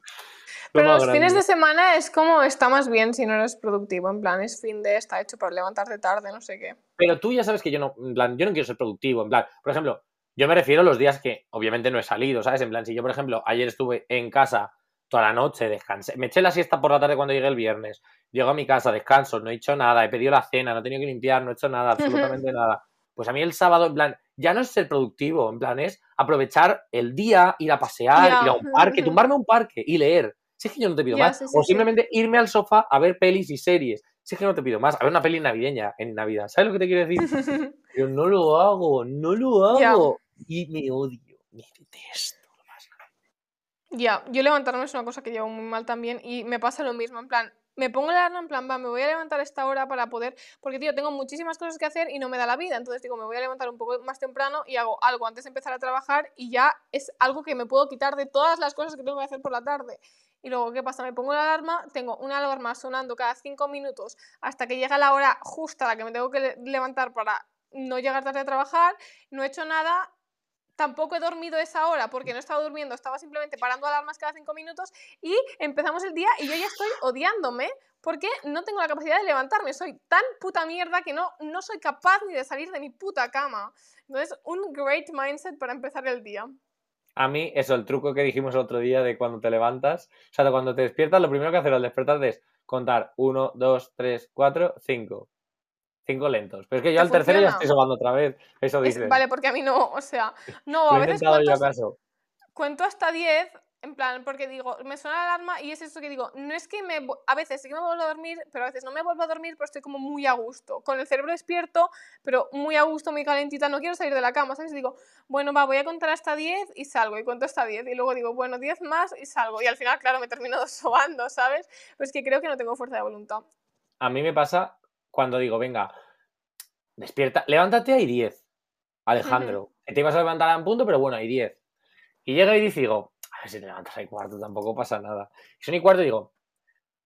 Lo Pero los fines de semana es como está más bien si no eres productivo. En plan, es fin de, está hecho para levantarte tarde, no sé qué. Pero tú ya sabes que yo no, en plan, yo no quiero ser productivo, en plan, por ejemplo, yo me refiero a los días que obviamente no he salido, ¿sabes? En plan, si yo, por ejemplo, ayer estuve en casa toda la noche, descansé. Me eché la siesta por la tarde cuando llegué el viernes. Llego a mi casa, descanso, no he hecho nada, he pedido la cena, no he tenido que limpiar, no he hecho nada, absolutamente nada. Pues a mí el sábado, en plan, ya no es ser productivo, en plan, es aprovechar el día, ir a pasear, ir a un parque, tumbarme a un parque y leer. Si es que yo no te pido más. sí, sí, o sí. simplemente irme al sofá a ver pelis y series. Si es que no te pido más. A ver una peli navideña en Navidad. ¿Sabes lo que te quiero decir? Pero no lo hago, no lo hago. Y me odio, me detesto. Ya, yo levantarme es una cosa que llevo muy mal también y me pasa lo mismo, en plan, me pongo la alarma en plan, va, me voy a levantar esta hora para poder, porque tío, tengo muchísimas cosas que hacer y no me da la vida, entonces digo, me voy a levantar un poco más temprano y hago algo antes de empezar a trabajar y ya es algo que me puedo quitar de todas las cosas que tengo que hacer por la tarde. Y luego, ¿qué pasa? Me pongo la alarma, tengo una alarma sonando cada cinco minutos hasta que llega la hora justa a la que me tengo que le- levantar para no llegar tarde a trabajar, no he hecho nada, tampoco he dormido esa hora porque no estaba durmiendo, estaba simplemente parando alarmas cada cinco minutos y empezamos el día y yo ya estoy odiándome porque no tengo la capacidad de levantarme, soy tan puta mierda que no, no soy capaz ni de salir de mi puta cama. Entonces, un great mindset para empezar el día. A mí, eso, el truco que dijimos el otro día de cuando te levantas, o sea, cuando te despiertas, lo primero que hacer al despertarte es contar 1, 2, 3, 4, 5. 5 lentos. Pero es que yo ¿Te al tercero ya estoy sobando otra vez. Eso Es- dicen. vale, porque a mí no, o sea, no, a veces intentado yo cuento, acaso. cuento hasta 10, en plan, porque digo, me suena la alarma y es eso que digo, no es que me, a veces sí que me vuelvo a dormir, pero a veces no me vuelvo a dormir, pero estoy como muy a gusto, con el cerebro despierto, pero muy a gusto, muy calentita, no quiero salir de la cama, ¿sabes? Y digo, bueno, va, voy a contar hasta 10 y salgo, y cuento hasta 10, y luego digo, bueno, 10 más y salgo, y al final, claro, me termino sobando, ¿sabes? Pero es que creo que no tengo fuerza de voluntad. A mí me pasa cuando digo, venga, despierta, levántate, hay 10. Alejandro, que te ibas a levantar a un punto, pero bueno, hay 10. Y llega y dice, digo, a ver si te levantas hay cuarto, tampoco pasa nada. Y son y cuarto y digo,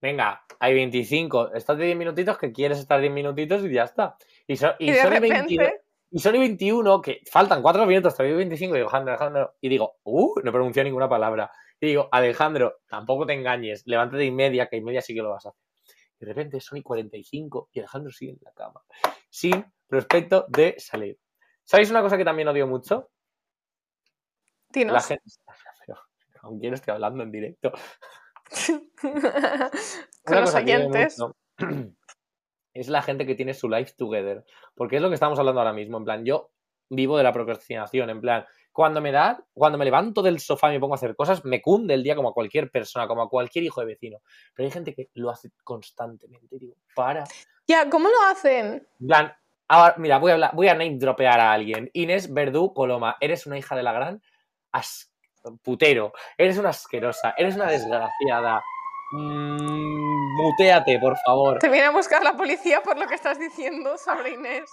venga, hay 25, estás de 10 minutitos que quieres estar 10 minutitos y ya está. Y, so- y Y son y 22, repente, y son y 21, que faltan 4 minutos, todavía 25, y digo, Alejandro, Alejandro, y digo, uh, no pronuncio ninguna palabra. Y digo, Alejandro, tampoco te engañes, levántate y media, que y media sí que lo vas a hacer. Y de repente son y 45 y Alejandro sigue en la cama, sin prospecto de salir. ¿Sabéis una cosa que también odio mucho? dinos. La gente... Pero, ¿Con quién estoy hablando en directo? con los oyentes. es la gente que tiene su life together. Porque es lo que estamos hablando ahora mismo. En plan, yo vivo de la procrastinación. En plan, cuando me da, cuando me levanto del sofá y me pongo a hacer cosas, me cunde el día como a cualquier persona, como a cualquier hijo de vecino. Pero hay gente que lo hace constantemente. Y digo, para. Ya, ¿cómo lo hacen? En plan, ahora, mira, voy a, hablar, voy a name dropear a alguien. Inés Verdú Coloma, eres una hija de la gran as- putero. Eres una asquerosa. Eres una desgraciada. Mm, muteate, por favor. Te viene a buscar la policía por lo que estás diciendo sobre Inés.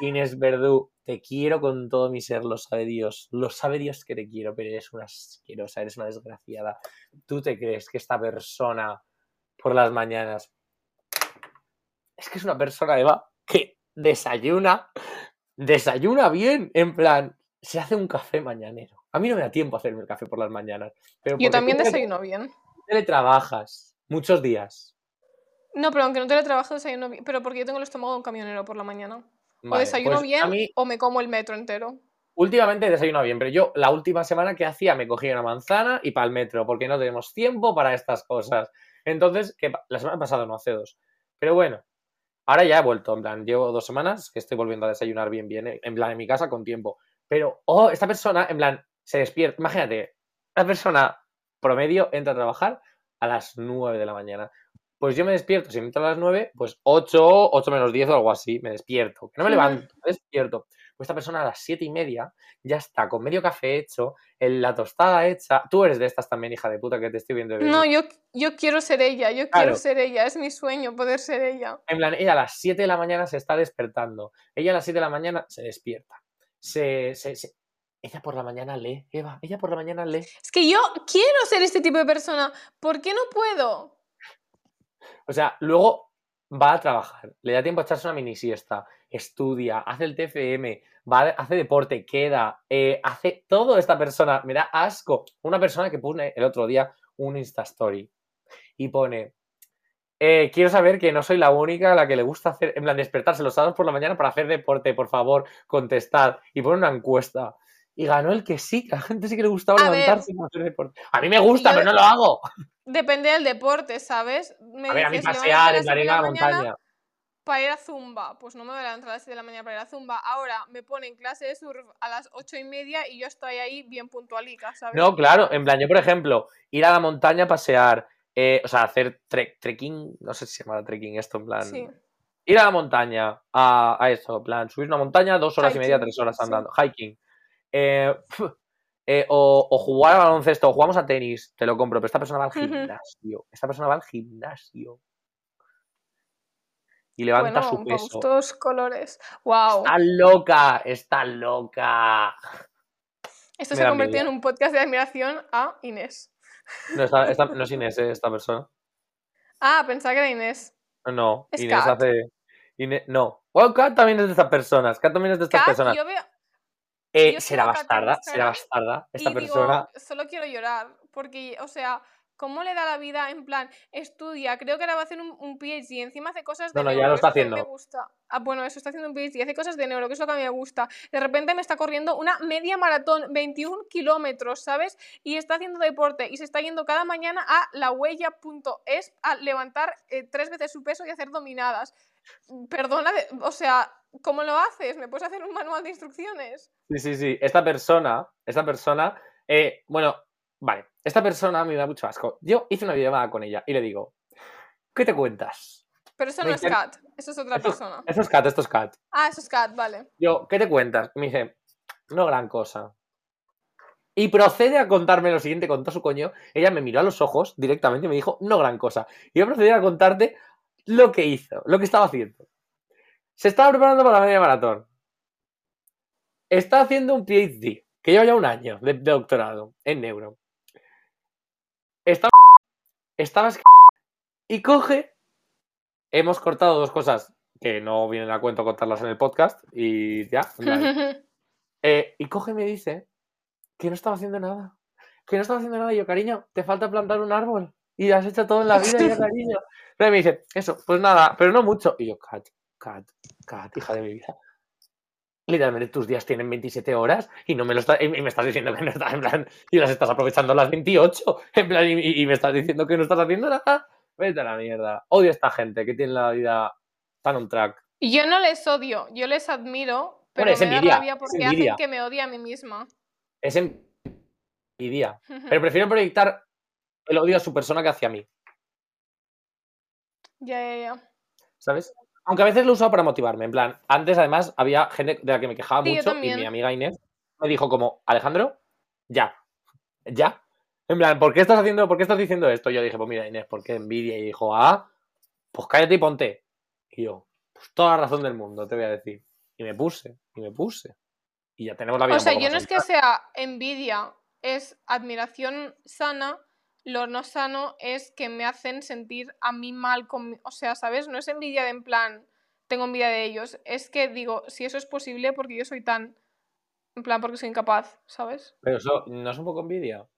Inés Verdú, te quiero con todo mi ser, lo sabe Dios. Lo sabe Dios que te quiero, pero eres una asquerosa, eres una desgraciada. ¿Tú te crees que esta persona por las mañanas es que es una persona, Eva, que desayuna, desayuna bien, en plan, se hace un café mañanero. A mí no me da tiempo a hacerme el café por las mañanas. Pero Yo también desayuno bien. Teletrabajas muchos días. No, pero aunque no teletrabajo, desayuno bien. Pero porque yo tengo el estómago de un camionero por la mañana. o desayuno pues bien mí, o me como el metro entero. Últimamente he desayunado bien, pero yo la última semana que hacía me cogía una manzana y para el metro, porque no tenemos tiempo para estas cosas. Entonces, que la semana pasada no, hace dos. Pero bueno, ahora ya he vuelto, en plan, llevo dos semanas que estoy volviendo a desayunar bien, bien, en plan, en mi casa con tiempo. Pero, oh, esta persona, en plan, se despierta. Imagínate, la persona promedio entra a trabajar a las 9 de la mañana. Pues yo me despierto, si me entro a las 9, pues 8, 8 menos 10 o algo así, me despierto. Que no me levanto, me despierto. Pues esta persona a las 7 y media ya está con medio café hecho, el- la tostada hecha. Tú eres de estas también, hija de puta, que te estoy viendo. de No, yo, yo quiero ser ella, yo Claro. quiero ser ella, es mi sueño poder ser ella. En plan, ella a las 7 de la mañana se está despertando. Ella a las 7 de la mañana se despierta. Se, se- se- Ella por la mañana lee, Eva, ella por la mañana lee. Es que yo quiero ser este tipo de persona. ¿Por qué no puedo? O sea, luego va a trabajar, le da tiempo a echarse una mini siesta, estudia, hace el TFM, va, a- hace deporte, queda, eh, hace todo esta persona. Me da asco. Una persona que pone el otro día un Insta Story y pone. eh, quiero saber que no soy la única a la que le gusta hacer, en plan, despertarse los sábados por la mañana para hacer deporte, por favor, contestad. Y pone una encuesta. Y ganó el que sí, que a la gente sí que le gustaba A ver. levantarse para hacer deporte. A mí me gusta, pero no lo hago. Depende del deporte, ¿sabes? Me A ver, a mí pasear, en la mañana montaña. para ir a Zumba. Pues no me voy a levantar a las 7 de la mañana para ir a Zumba. Ahora me ponen clase de surf a las ocho y media y yo estoy ahí bien puntualica, ¿sabes? No, claro, en plan, yo, por ejemplo, ir a la montaña a pasear, eh, o sea, hacer trek- trekking, no sé si se llama trekking esto, en plan. Sí. Ir a la montaña, a, a eso, en plan, subir una montaña, dos horas y media, tres horas sí. andando, hiking. Eh, eh, o, o jugar al baloncesto, o jugamos a tenis, te lo compro, pero esta persona va al gimnasio. Esta persona va al gimnasio. Y levanta bueno, su peso. gustos colores. Wow. Está loca, está loca. Esto me se ha convertido en un podcast de admiración a Inés. No, esta- esta- no es Inés, eh, esta persona. Ah, pensaba que era Inés. No, Es Inés Kat. hace. Ine- No. Bueno, Kat también es de estas personas. Kat también es de estas Kat, personas. yo veo. Eh, será bastarda, será bastarda. Esta y persona. digo, solo quiero llorar. Porque, o sea, ¿cómo le da la vida? En plan, estudia, creo que ahora va a hacer un, un PhD, encima hace cosas de No, no, ya neuro, lo está lo que a mí me haciendo. gusta. Ah, bueno, eso está haciendo un PhD, hace cosas de neuro, que es lo que a mí me gusta. De repente me está corriendo una media maratón, 21 kilómetros, ¿sabes? Y está haciendo deporte y se está yendo cada mañana a lahuella.es a levantar eh, tres veces su peso y hacer dominadas. Perdona, o sea, ¿cómo lo haces? ¿Me puedes hacer un manual de instrucciones? Sí, sí, sí. Esta persona, esta persona. eh, bueno, vale. Esta persona me da mucho asco. Yo hice una videollamada con ella y le digo, ¿qué te cuentas? Pero eso Me no es Kat, eso es otra Esto, persona. esto es Kat, esto es Kat. Ah, eso es Kat, vale. Yo, ¿qué te cuentas? Me dice, no gran cosa. Y procede a contarme lo siguiente con todo su coño. Ella me miró a los ojos directamente y me dijo, no gran cosa. Y yo procedí a contarte lo que hizo, lo que estaba haciendo. Se estaba preparando para la media maratón. Está haciendo un PhD, que lleva ya un año de, de doctorado en neuro. Estaba, estaba y coge. Hemos cortado dos cosas que no vienen a cuento contarlas en el podcast y ya. eh, y coge y me dice que no estaba haciendo nada. Que no estaba haciendo nada. Y yo, cariño, te falta plantar un árbol. Y has hecho todo en la vida, ya, cariño. Pero me dice, eso, pues nada, pero no mucho. Y yo, Kat, Kat, Kat, hija de mi vida. Literalmente tus días tienen 27 horas y no me lo está- y me estás diciendo que no estás en plan y las estás aprovechando las 28 en plan y, y me estás diciendo que no estás haciendo nada vete a la mierda odio a esta gente que tiene la vida tan on track Yo no les odio, yo les admiro, pero Bueno, me da envidia, rabia es porque hacen que me odie a mí misma. es envidia pero prefiero proyectar el odio a su persona que hacia mí Ya, ya, ya. ¿sabes? Aunque a veces lo he usado para motivarme. En plan, antes además había gente de la que me quejaba Sí, mucho y mi amiga Inés me dijo como, Alejandro, ya, ya. En plan, ¿por qué estás haciendo, por qué estás diciendo esto? Yo dije, pues mira, Inés, ¿por qué envidia? Y dijo, ah, pues cállate y ponte. Y yo, pues toda la razón del mundo, te voy a decir. Y me puse, y me puse. Y ya tenemos la vida O sea, yo no es que sea envidia, es admiración sana. Lo no sano es que me hacen sentir a mí mal con O sea, ¿sabes? No es envidia de en plan, tengo envidia de ellos. Es que digo, si eso es posible, porque yo soy tan. En plan, porque soy incapaz, ¿sabes? Pero eso, ¿no es un poco envidia?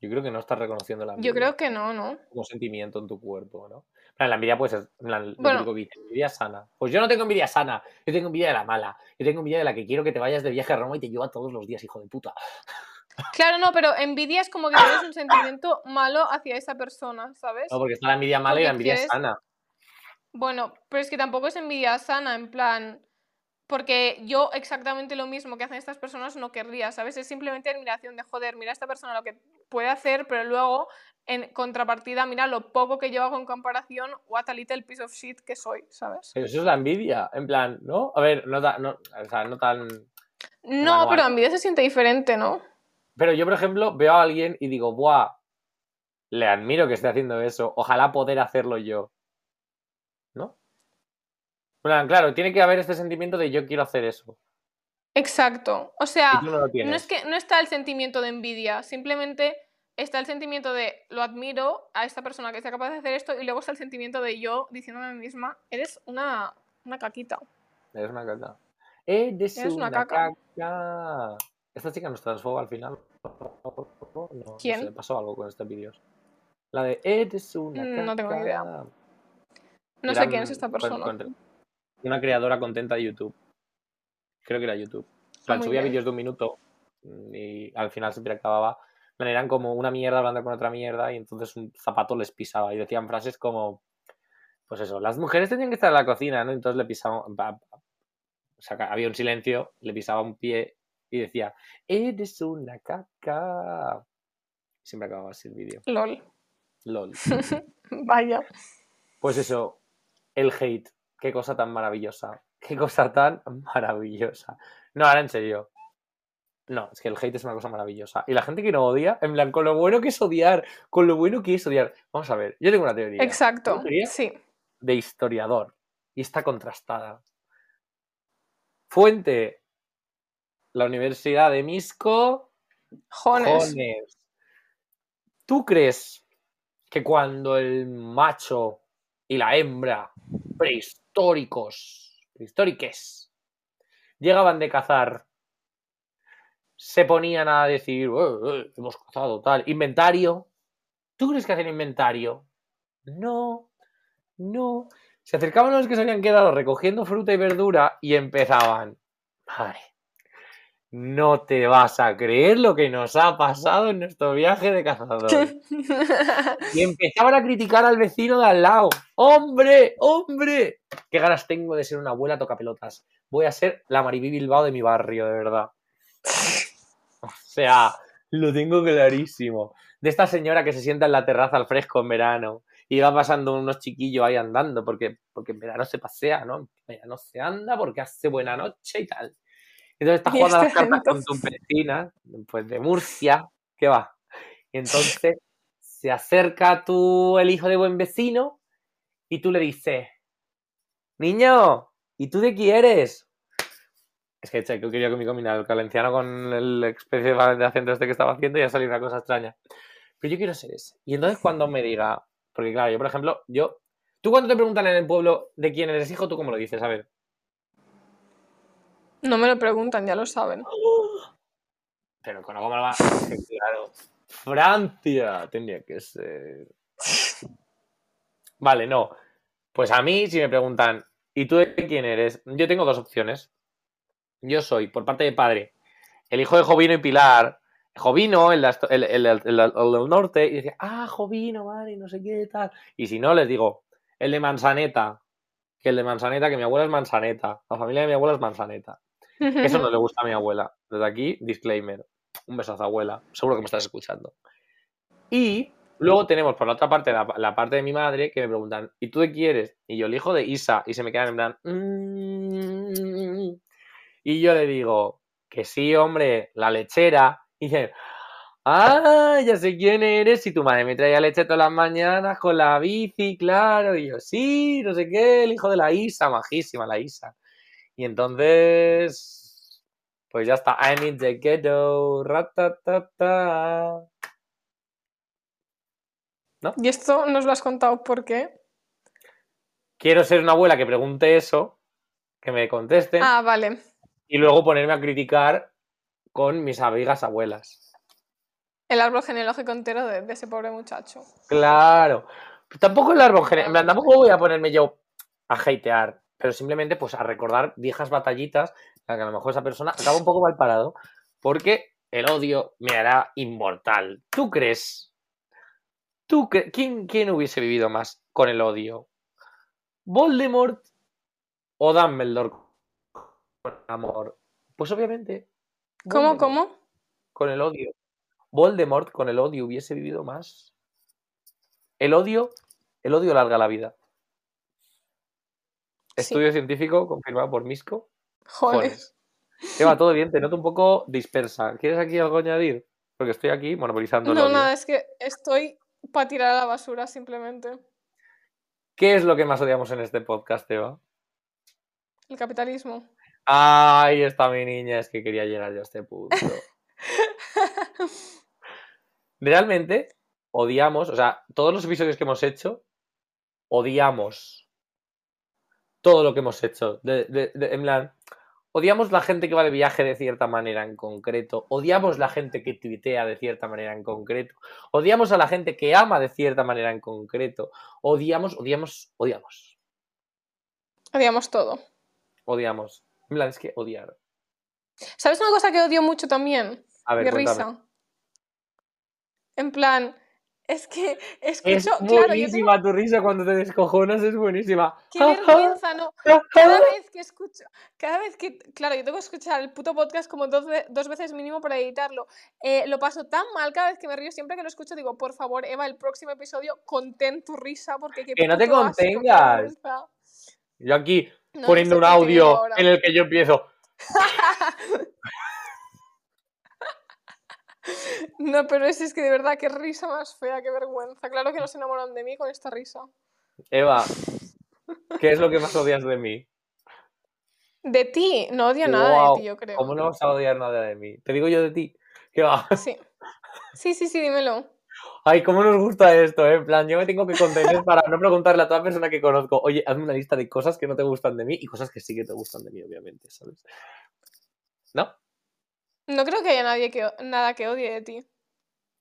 Yo creo que no estás reconociendo la envidia. Yo creo que no, ¿no? como sentimiento en tu cuerpo, ¿no? Plan, la envidia, pues, es en plan, lo Bueno. que dice, envidia sana. Pues yo no tengo envidia sana, yo tengo envidia de la mala. Yo tengo envidia de la que quiero que te vayas de viaje a Roma y te lleva todos los días, hijo de puta. Claro, no, pero envidia es como que tienes un sentimiento malo hacia esa persona, ¿sabes? No, porque está la envidia mala y la envidia quieres- sana. Bueno, pero es que tampoco es envidia sana, en plan. Porque yo exactamente lo mismo que hacen estas personas no querría, ¿sabes? Es simplemente admiración de joder, mira a esta persona lo que puede hacer, pero luego, en contrapartida, mira lo poco que yo hago en comparación, what a little piece of shit que soy, ¿sabes? Pero eso es la envidia, en plan, ¿no? A ver, no, ta- no, o sea, no tan... No, pero envidia se siente diferente, ¿no? Pero yo, por ejemplo, veo a alguien y digo, ¡buah! Le admiro que esté haciendo eso. Ojalá poder hacerlo yo. ¿No? En plan, claro, tiene que haber este sentimiento de yo quiero hacer eso. Exacto. O sea, no es que no está el sentimiento de envidia, simplemente está el sentimiento de lo admiro a esta persona que sea capaz de hacer esto y luego está el sentimiento de yo diciéndome a mí misma, eres una, una caquita. Eres una caca. Eres, Eres una una, caca. caca. Esta chica nos transfoba al final. No, no ¿Quién? sé, pasó algo con este vídeo. La de Eres una caca. Mm, no tengo idea. No sé quién es esta persona. Una creadora contenta de YouTube. Creo que era YouTube. Muy subía vídeos de un minuto y al final siempre acababa. Eran como una mierda hablando con otra mierda y entonces un zapato les pisaba y decían frases como, pues eso, las mujeres tenían que estar en la cocina, ¿no? Entonces le pisaban, o sea, había un silencio, le pisaba un pie y decía, eres una caca. Siempre acababa así el vídeo. LOL. LOL. Vaya. Pues eso, el hate, qué cosa tan maravillosa. Qué cosa tan maravillosa. No, ahora en serio. No, es que el hate es una cosa maravillosa. Y la gente que no odia, en plan, con lo bueno que es odiar, con lo bueno que es odiar. Vamos a ver, yo tengo una teoría. Exacto. Una teoría Sí. de historiador. Y está contrastada. Fuente. La Universidad de Misco. Jones. Jones. ¿Tú crees que cuando el macho y la hembra prehistóricos, prehistóricos, llegaban de cazar, se ponían a decir, "Eh, eh, hemos cazado tal, inventario? ¿Tú crees que hacen inventario? No, no. Se acercaban a los que se habían quedado recogiendo fruta y verdura y empezaban, vale, no te vas a creer lo que nos ha pasado en nuestro viaje de cazadores. Y empezaban a criticar al vecino de al lado. ¡Hombre! ¡Hombre! Qué ganas tengo de ser una abuela tocapelotas. Voy a ser la Maribí Bilbao de mi barrio, de verdad. O sea, lo tengo clarísimo. De esta señora que se sienta en la terraza al fresco en verano y va pasando unos chiquillos ahí andando, porque, porque en verano se pasea, ¿no? En verano se anda porque hace buena noche y tal. Entonces estás Y jugando a las este cartas con entonces- tu vecina, pues de Murcia, ¿qué va? Y entonces se acerca tu el hijo de buen vecino y tú le dices, niño, ¿y tú de quién eres? Es que che, que quería que me combinara el valenciano con el especie de acento este que estaba haciendo y ha salido una cosa extraña. Pero yo quiero ser ese. Y entonces cuando me diga, porque claro, yo por ejemplo, yo, tú cuando te preguntan en el pueblo de quién eres hijo, ¿tú cómo lo dices? A ver. No me lo preguntan, ya lo saben. Pero ¿cómo lo va? Es que, claro. Francia tendría que ser. Vale, no. Pues a mí, si me preguntan, ¿y tú de quién eres? Yo tengo dos opciones. Yo soy, por parte de padre, el hijo de Jovino y Pilar. Jovino, el del norte, y dice, ah, Jovino, vale, no sé qué tal. Y si no, les digo, el de Manzaneta. Que el de Manzaneta, que mi abuela es Manzaneta. La familia de mi abuela es Manzaneta. Eso no le gusta a mi abuela. Desde aquí, disclaimer. Un besazo, abuela. Seguro que me estás escuchando. Y luego tenemos por la otra parte, la, la parte de mi madre, que me preguntan, ¿y tú de quién eres? Y yo, el hijo de Isa. Y se me quedan en plan. "Mm". Y yo le digo, que sí, hombre, la lechera. Y dice, ah, ya sé quién eres. Y tu madre me traía leche todas las mañanas con la bici, claro. Y yo, sí, no sé qué, el hijo de la Isa, majísima la Isa. Y entonces, pues ya está. I'm in the ghetto. Ratatata. ¿Y esto nos lo has contado por qué? Quiero ser una abuela que pregunte eso, que me conteste, Ah, vale. y luego ponerme a criticar con mis amigas abuelas. El árbol genealógico entero de, de ese pobre muchacho. Claro. Tampoco el árbol gene- en plan, tampoco voy a ponerme yo a hatear, pero simplemente pues a recordar viejas batallitas en que a lo mejor esa persona acaba un poco mal parado porque el odio me hará inmortal. ¿Tú crees? ¿Tú cre- ¿Quién, ¿Quién hubiese vivido más con el odio? ¿Voldemort o Dumbledore con amor? Pues obviamente. ¿Cómo, cómo? Con el odio. Voldemort con el odio hubiese vivido más. El odio, el odio larga la vida. Sí. Estudio científico confirmado por Misco. Joder. Te va todo bien, te noto un poco dispersa. ¿Quieres aquí algo añadir? Porque estoy aquí monopolizando No, nada, es que estoy para tirar a la basura simplemente. ¿Qué es lo que más odiamos en este podcast, Eva? El capitalismo. Ay, está mi niña, es que quería llegar yo a este punto. Realmente odiamos, o sea, todos los episodios que hemos hecho, odiamos todo lo que hemos hecho. De, de- de- en plan, odiamos la gente que va de viaje de cierta manera en concreto, odiamos la gente que tuitea de cierta manera en concreto, odiamos a la gente que ama de cierta manera en concreto, odiamos, odiamos, odiamos, Odiamos todo. odiamos. En plan, es que odiar. ¿Sabes una cosa que odio mucho también? A ver, cuéntame. risa. En plan, es que Es escucho, claro, tengo... buenísima tu risa cuando te descojonas, es buenísima. ¡Qué vergüenza! No, cada vez que escucho, cada vez que, claro, yo tengo que escuchar el puto podcast como dos, dos veces mínimo para editarlo. Eh, lo paso tan mal cada vez que me río, siempre que lo escucho digo, por favor, Eva, el próximo episodio contén tu risa porque qué Que no te asco, contengas. Yo aquí No, poniendo no un sé audio ahora. en el que yo empiezo. No, pero es, es que de verdad, qué risa más fea, qué vergüenza. Claro que no se enamoran de mí con esta risa. Eva, ¿qué es lo que más odias de mí? De ti, no odio nada de ti, yo creo. ¿Cómo no vas a odiar nada de mí? Te digo yo de ti. ¿Qué va? Sí. Sí, sí, sí, dímelo. Ay, cómo nos gusta esto, ¿eh? En plan, yo me tengo que contener para no preguntarle a toda persona que conozco, oye, hazme una lista de cosas que no te gustan de mí y cosas que sí que te gustan de mí, obviamente, ¿sabes? ¿No? No creo que haya nadie que, nada que odie de ti.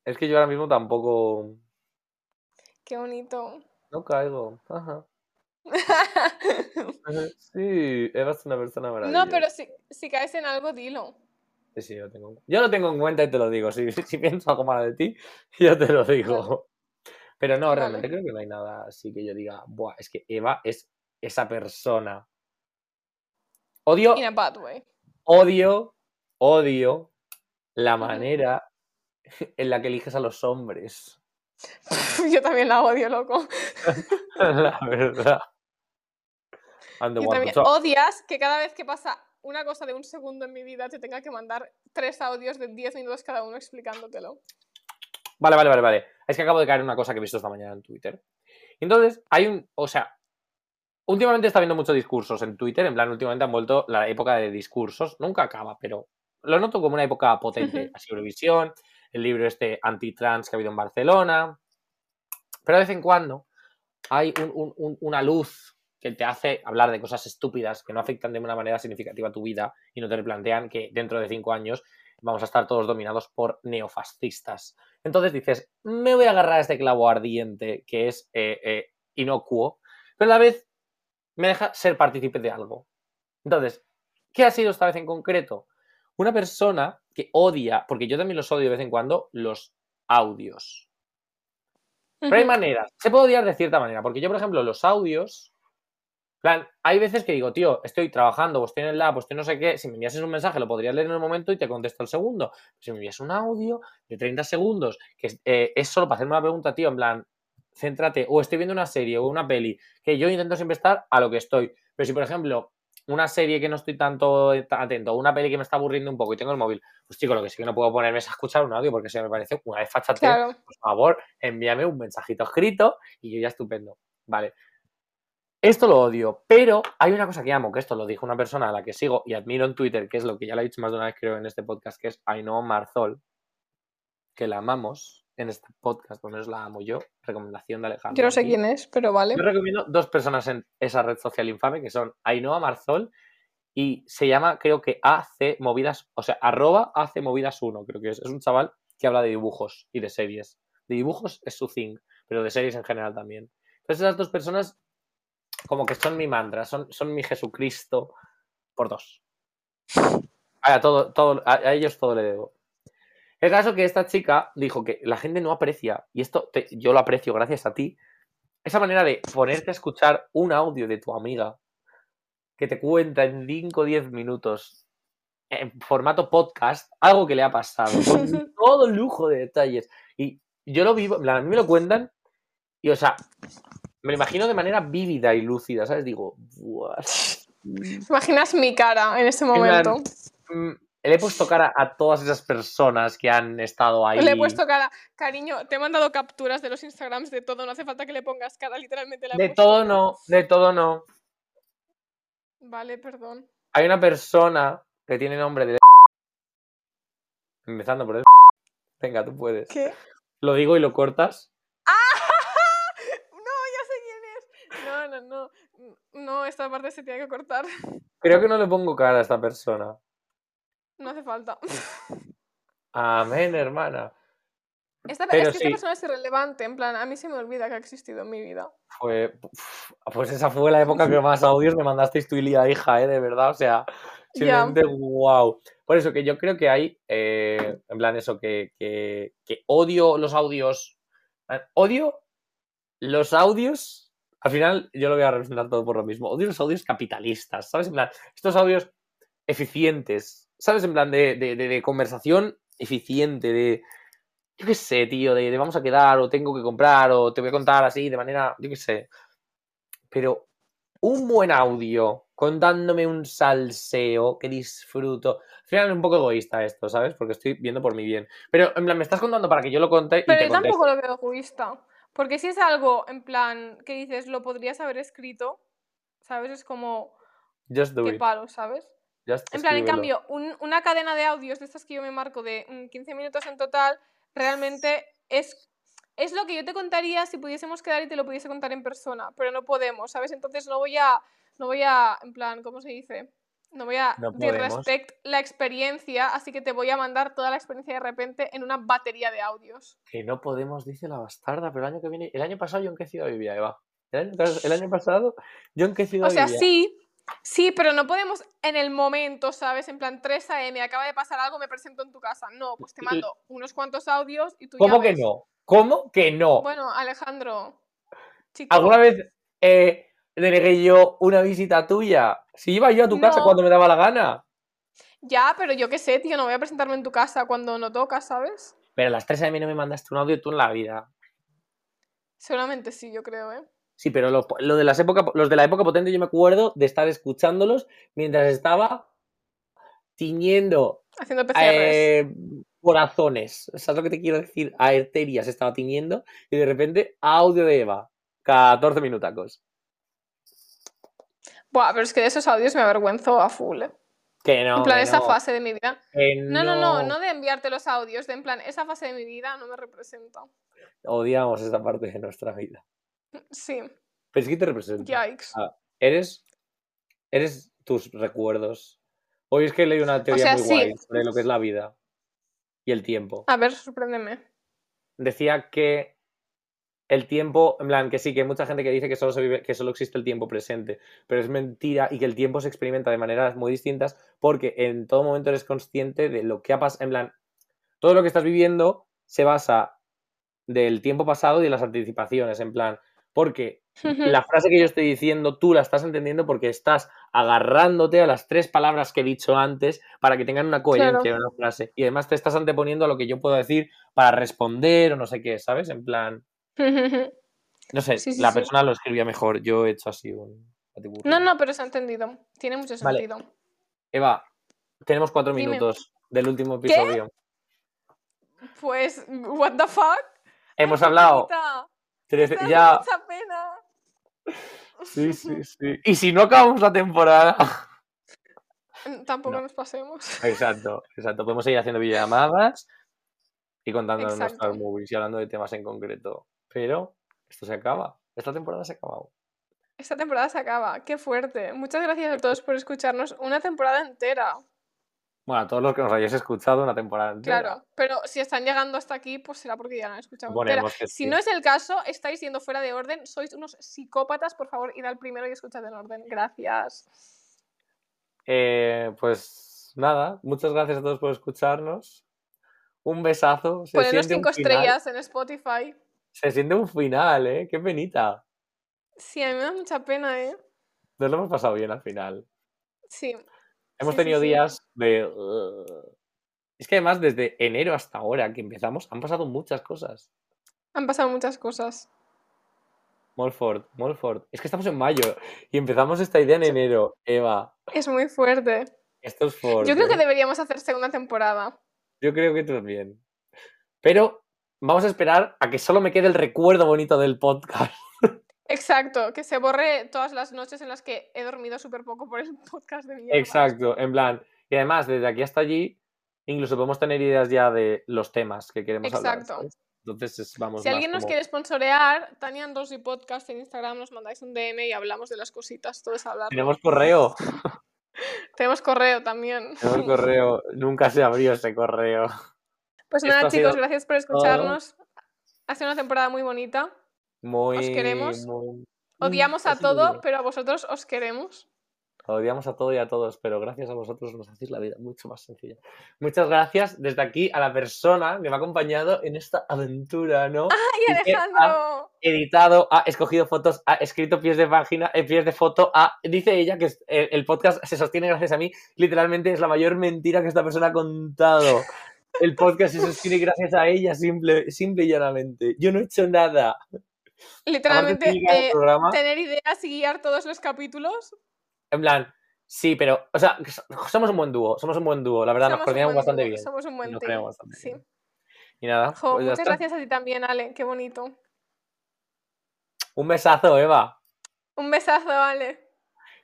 Es que yo ahora mismo tampoco... Qué bonito. No caigo. Ajá. Sí, Eva es una persona maravillosa. no, pero si, si caes en algo, dilo. Sí, sí, lo tengo. Yo lo tengo en cuenta y te lo digo. Si, si pienso algo malo de ti, yo te lo digo. Pero no, Vale. realmente creo que no hay nada así que yo diga, Buah, es que Eva es esa persona. Odio, In a bad way. odio, odio la manera en la que eliges a los hombres. Yo también la odio, loco. La verdad. También odias que cada vez que pasa una cosa de un segundo en mi vida te tenga que mandar tres audios de 10 minutos cada uno explicándotelo. Vale, vale, vale, vale. Es que acabo de caer en una cosa que he visto esta mañana en Twitter. Entonces, hay un. O sea, últimamente está habiendo muchos discursos en Twitter. En plan, últimamente han vuelto la época de discursos.Unca acaba, pero lo noto como una época potente. Ujú. Así Eurovisión, el libro este anti-trans que ha habido en Barcelona. Pero de vez en cuando hay un- un- un- una luz que te hace hablar de cosas estúpidas que no afectan de una manera significativa a tu vida y no te replantean que dentro de cinco años vamos a estar todos dominados por neofascistas. Entonces dices, me voy a agarrar a este clavo ardiente que es eh, eh, inocuo, pero a la vez me deja ser partícipe de algo. Entonces, ¿qué ha sido esta vez en concreto? Una persona que odia, porque yo también los odio de vez en cuando, los audios. Pero hay maneras. Se puede odiar de cierta manera, porque yo, por ejemplo, los audios. plan, hay veces que digo, tío, estoy trabajando, o estoy en el lab, o estoy no sé qué. Si me envías un mensaje, lo podría leer en el momento y te contesto el segundo. Si me envías un audio de 30 segundos, que es, eh, es solo para hacerme una pregunta, tío, en plan, céntrate, o estoy viendo una serie o una peli, que yo intento siempre estar a lo que estoy. Pero si, por ejemplo, una serie que no estoy tanto tan atento, una peli que me está aburriendo un poco y tengo el móvil, pues chico, lo que sí que no puedo ponerme es a escuchar un audio, porque si me parece una desfachatez Claro. por favor, envíame un mensajito escrito y yo ya estupendo. Vale. Esto lo odio, pero hay una cosa que amo, que esto lo dijo una persona a la que sigo y admiro en Twitter, que es lo que ya lo he dicho más de una vez creo en este podcast, que es Ainhoa Marzol, que la amamos en este podcast, por lo menos la amo yo, recomendación de Alejandro. Yo no sé quién es, pero vale. Yo recomiendo dos personas en esa red social infame, que son Ainhoa Marzol y se llama, creo que AC Movidas, o sea, arroba AC Movidas 1, creo que es. Es un chaval que habla de dibujos y de series. De dibujos es su thing, pero de series en general también. Entonces esas dos personas como que son mi mantra, son, son mi Jesucristo por dos. A, todo, todo, a, a ellos todo le debo. El caso que esta chica dijo que la gente no aprecia, y esto te- yo lo aprecio gracias a ti, esa manera de ponerte a escuchar un audio de tu amiga que te cuenta en 5 o 10 minutos en formato podcast algo que le ha pasado, con todo lujo de detalles. Y yo lo vivo, a mí me lo cuentan y, o sea, me lo imagino de manera vívida y lúcida, ¿sabes? Digo, "Buah, ¿Te imaginas mi cara en ese momento? mm, le he puesto cara a todas esas personas que han estado ahí. Le he puesto cara. Cariño, te he mandado capturas de los Instagrams de todo, no hace falta que le pongas cara, literalmente la he De puesto todo cara. no, de todo no. Vale, perdón. Hay una persona que tiene nombre de... Empezando por el... Venga, tú puedes. ¿Qué? Lo digo y lo cortas. No, ya sé quién es. No, no, no. No, esta parte se tiene que cortar. Creo que no le pongo cara a esta persona. No hace falta. Amén, hermana. Esta, Pero es que sí. esta persona es irrelevante. En plan, a mí se me olvida que ha existido en mi vida. Fue... Pues esa fue la época que más audios me mandasteis tú y Lía, hija, ¿eh? De verdad, o sea, simplemente wow. Por eso que yo creo que hay, eh, en plan, eso, que, que, que odio los audios. Odio los audios. Al final, yo lo voy a representar todo por lo mismo. Odio los audios capitalistas, ¿sabes? En plan, estos audios eficientes, ¿sabes? En plan, de, de, de- de conversación eficiente, de. Yo qué sé, tío, de, vamos a quedar, o tengo que comprar, o te voy a contar así, de manera. Yo qué sé. Pero un buen audio contándome un salseo que disfruto. Al final es un poco egoísta esto, ¿sabes? Porque estoy viendo por mi bien. Pero en plan, me estás contando para que yo lo conte y Pero te yo tampoco lo veo egoísta. Porque si es algo, en plan, que dices, lo podrías haber escrito, ¿sabes? Es como, Just do qué it. palo, ¿sabes? En plan, en cambio, un- una cadena de audios de estas que yo me marco de mm, 15 minutos en total, realmente es, es lo que yo te contaría si pudiésemos quedar y te lo pudiese contar en persona, pero no podemos, ¿sabes? Entonces no voy a, no voy a, en plan, ¿cómo se dice? No voy a No disrespect la experiencia, así que te voy a mandar toda la experiencia de repente en una batería de audios. Que no podemos, dice la bastarda, pero el año que viene. El año pasado yo en qué ciudad vivía, Eva. El año, el año pasado yo en qué ciudad O sea, vivía. sí, sí, pero no podemos en el momento, ¿sabes? En plan, 3 a.m., acaba de pasar algo, me presento en tu casa. No, pues te mando unos cuantos audios y tú ya ¿Cómo que ves. no? ¿Cómo que no? Bueno, Alejandro, chico, ¿Alguna vez eh, denegué yo una visita tuya? Si iba yo a tu casa cuando me daba la gana. ya, pero yo qué sé, tío, no voy a presentarme en tu casa cuando no toca, ¿sabes? Pero a las 3 de no me mandaste un audio tú en la vida. Seguramente sí, yo creo, ¿eh? Sí, pero lo, lo de las época, los de la época potente yo me acuerdo de estar escuchándolos mientras estaba tiñendo Haciendo eh, corazones. ¿Sabes lo que te quiero decir? Arterias estaba tiñendo y de repente audio de Eva. 14 minutacos. Buah, pero es que de esos audios me avergüenzo a full, ¿eh? Que no. en plan, esa no, fase de mi vida. No, no, no, no de enviarte los audios, de en plan, esa fase de mi vida no me representa. Odiamos esta parte de nuestra vida. Sí, Pero es que te representa. yikes. Ah, Eres. Eres tus recuerdos. Hoy es que leí una teoría sea, muy sí. guay sobre lo que es la vida y el tiempo. A ver, sorpréndeme. decía que el tiempo, en plan, que sí, que hay mucha gente que dice que solo, se vive, que solo existe el tiempo presente, pero es mentira y que el tiempo se experimenta de maneras muy distintas porque en todo momento eres consciente de lo que ha pasado, en plan, todo lo que estás viviendo se basa del tiempo pasado y de las anticipaciones, en plan, porque la frase que yo estoy diciendo tú la estás entendiendo porque estás agarrándote a las tres palabras que he dicho antes para que tengan una coherencia Claro. en una frase. Y además te estás anteponiendo a lo que yo puedo decir para responder o no sé qué, ¿sabes? En plan, no sé, Sí, sí, la sí. persona lo escribía mejor. Yo he hecho así un no, no, pero se ha entendido. Tiene mucho Vale. sentido. Eva, tenemos cuatro Dime. minutos del último episodio. Pues, what the fuck? Hemos Ay, hablado. Me da ya. mucha pena. Sí, sí, sí. Y si no acabamos la temporada. Tampoco No. nos pasemos. Exacto, exacto. Podemos seguir haciendo videollamadas y contando Exacto. nuestras movies y hablando de temas en concreto. Pero esto se acaba. Esta temporada se ha acabado. Esta temporada se acaba. Qué fuerte. Muchas gracias a todos por escucharnos una temporada entera. Bueno, a todos los que nos hayáis escuchado una temporada entera. Claro, pero si están llegando hasta aquí, pues será porque ya la han escuchado entera. Si sí. no es el caso, estáis yendo fuera de orden, sois unos psicópatas, por favor, id al primero y escuchad en orden. Gracias. Eh, pues nada, muchas gracias a todos por escucharnos. Un besazo. Se un cinco estrellas en Spotify. Se siente un final, ¿eh? Qué penita. Sí, a mí me da mucha pena, ¿eh? Nos lo hemos pasado bien al final. Sí. Hemos Sí, tenido sí. días de... uh, Es que además desde enero hasta ahora que empezamos han pasado muchas cosas. Han pasado muchas cosas. Molford, Molford. Es que estamos en mayo y empezamos esta idea en enero. Eva, Es muy fuerte. esto es Ford. Yo creo que deberíamos hacer segunda temporada. Yo creo que también. Pero vamos a esperar a que solo me quede el recuerdo bonito del podcast. Exacto, que se borre todas las noches en las que he dormido súper poco por el podcast de mierda. Exacto, en plan. Y además, desde aquí hasta allí, incluso podemos tener ideas ya de los temas que queremos hablar. Exacto. Entonces es- vamos Si alguien nos como- quiere sponsorear, Tania Rosy Podcast en Instagram nos mandáis un DM y hablamos de las cositas, todo es hablar. Tenemos correo. Tenemos correo también. Tenemos correo. Nunca se abrió ese correo. Pues nada, chicos, sido gracias por escucharnos. Ha sido una temporada muy bonita. Muy. queremos. muy- Odiamos Mm, a así todo, pero a vosotros os queremos. odiamos a todo y a todos, pero gracias a vosotros nos hacéis la vida mucho más sencilla. Muchas gracias desde aquí a la persona que me ha acompañado en esta aventura, ¿no? ¡Ay, Alejandro! editado, ha escogido fotos, ha escrito pies de página, eh, pies de foto, ha- dice ella que el, el podcast se sostiene gracias a mí. Literalmente es la mayor mentira que esta persona ha contado. El podcast se sostiene gracias a ella, simple, simple y llanamente. Yo no he hecho nada. Literalmente, eh, tener ideas y guiar todos los capítulos. en plan, sí, pero, o sea, somos un buen dúo, somos un buen dúo, la verdad, nos Somos coordinamos bastante dúo, bien. Somos un buen Sí. bien. Y nada, Jo, pues muchas está. gracias a ti también, Ale. Qué bonito. Un besazo, Eva. Un besazo, Ale.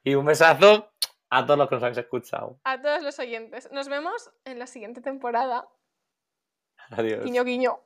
Y un besazo a todos los que nos habéis escuchado. A todos los oyentes. Nos vemos en la siguiente temporada. Adiós. Guiño, guiño.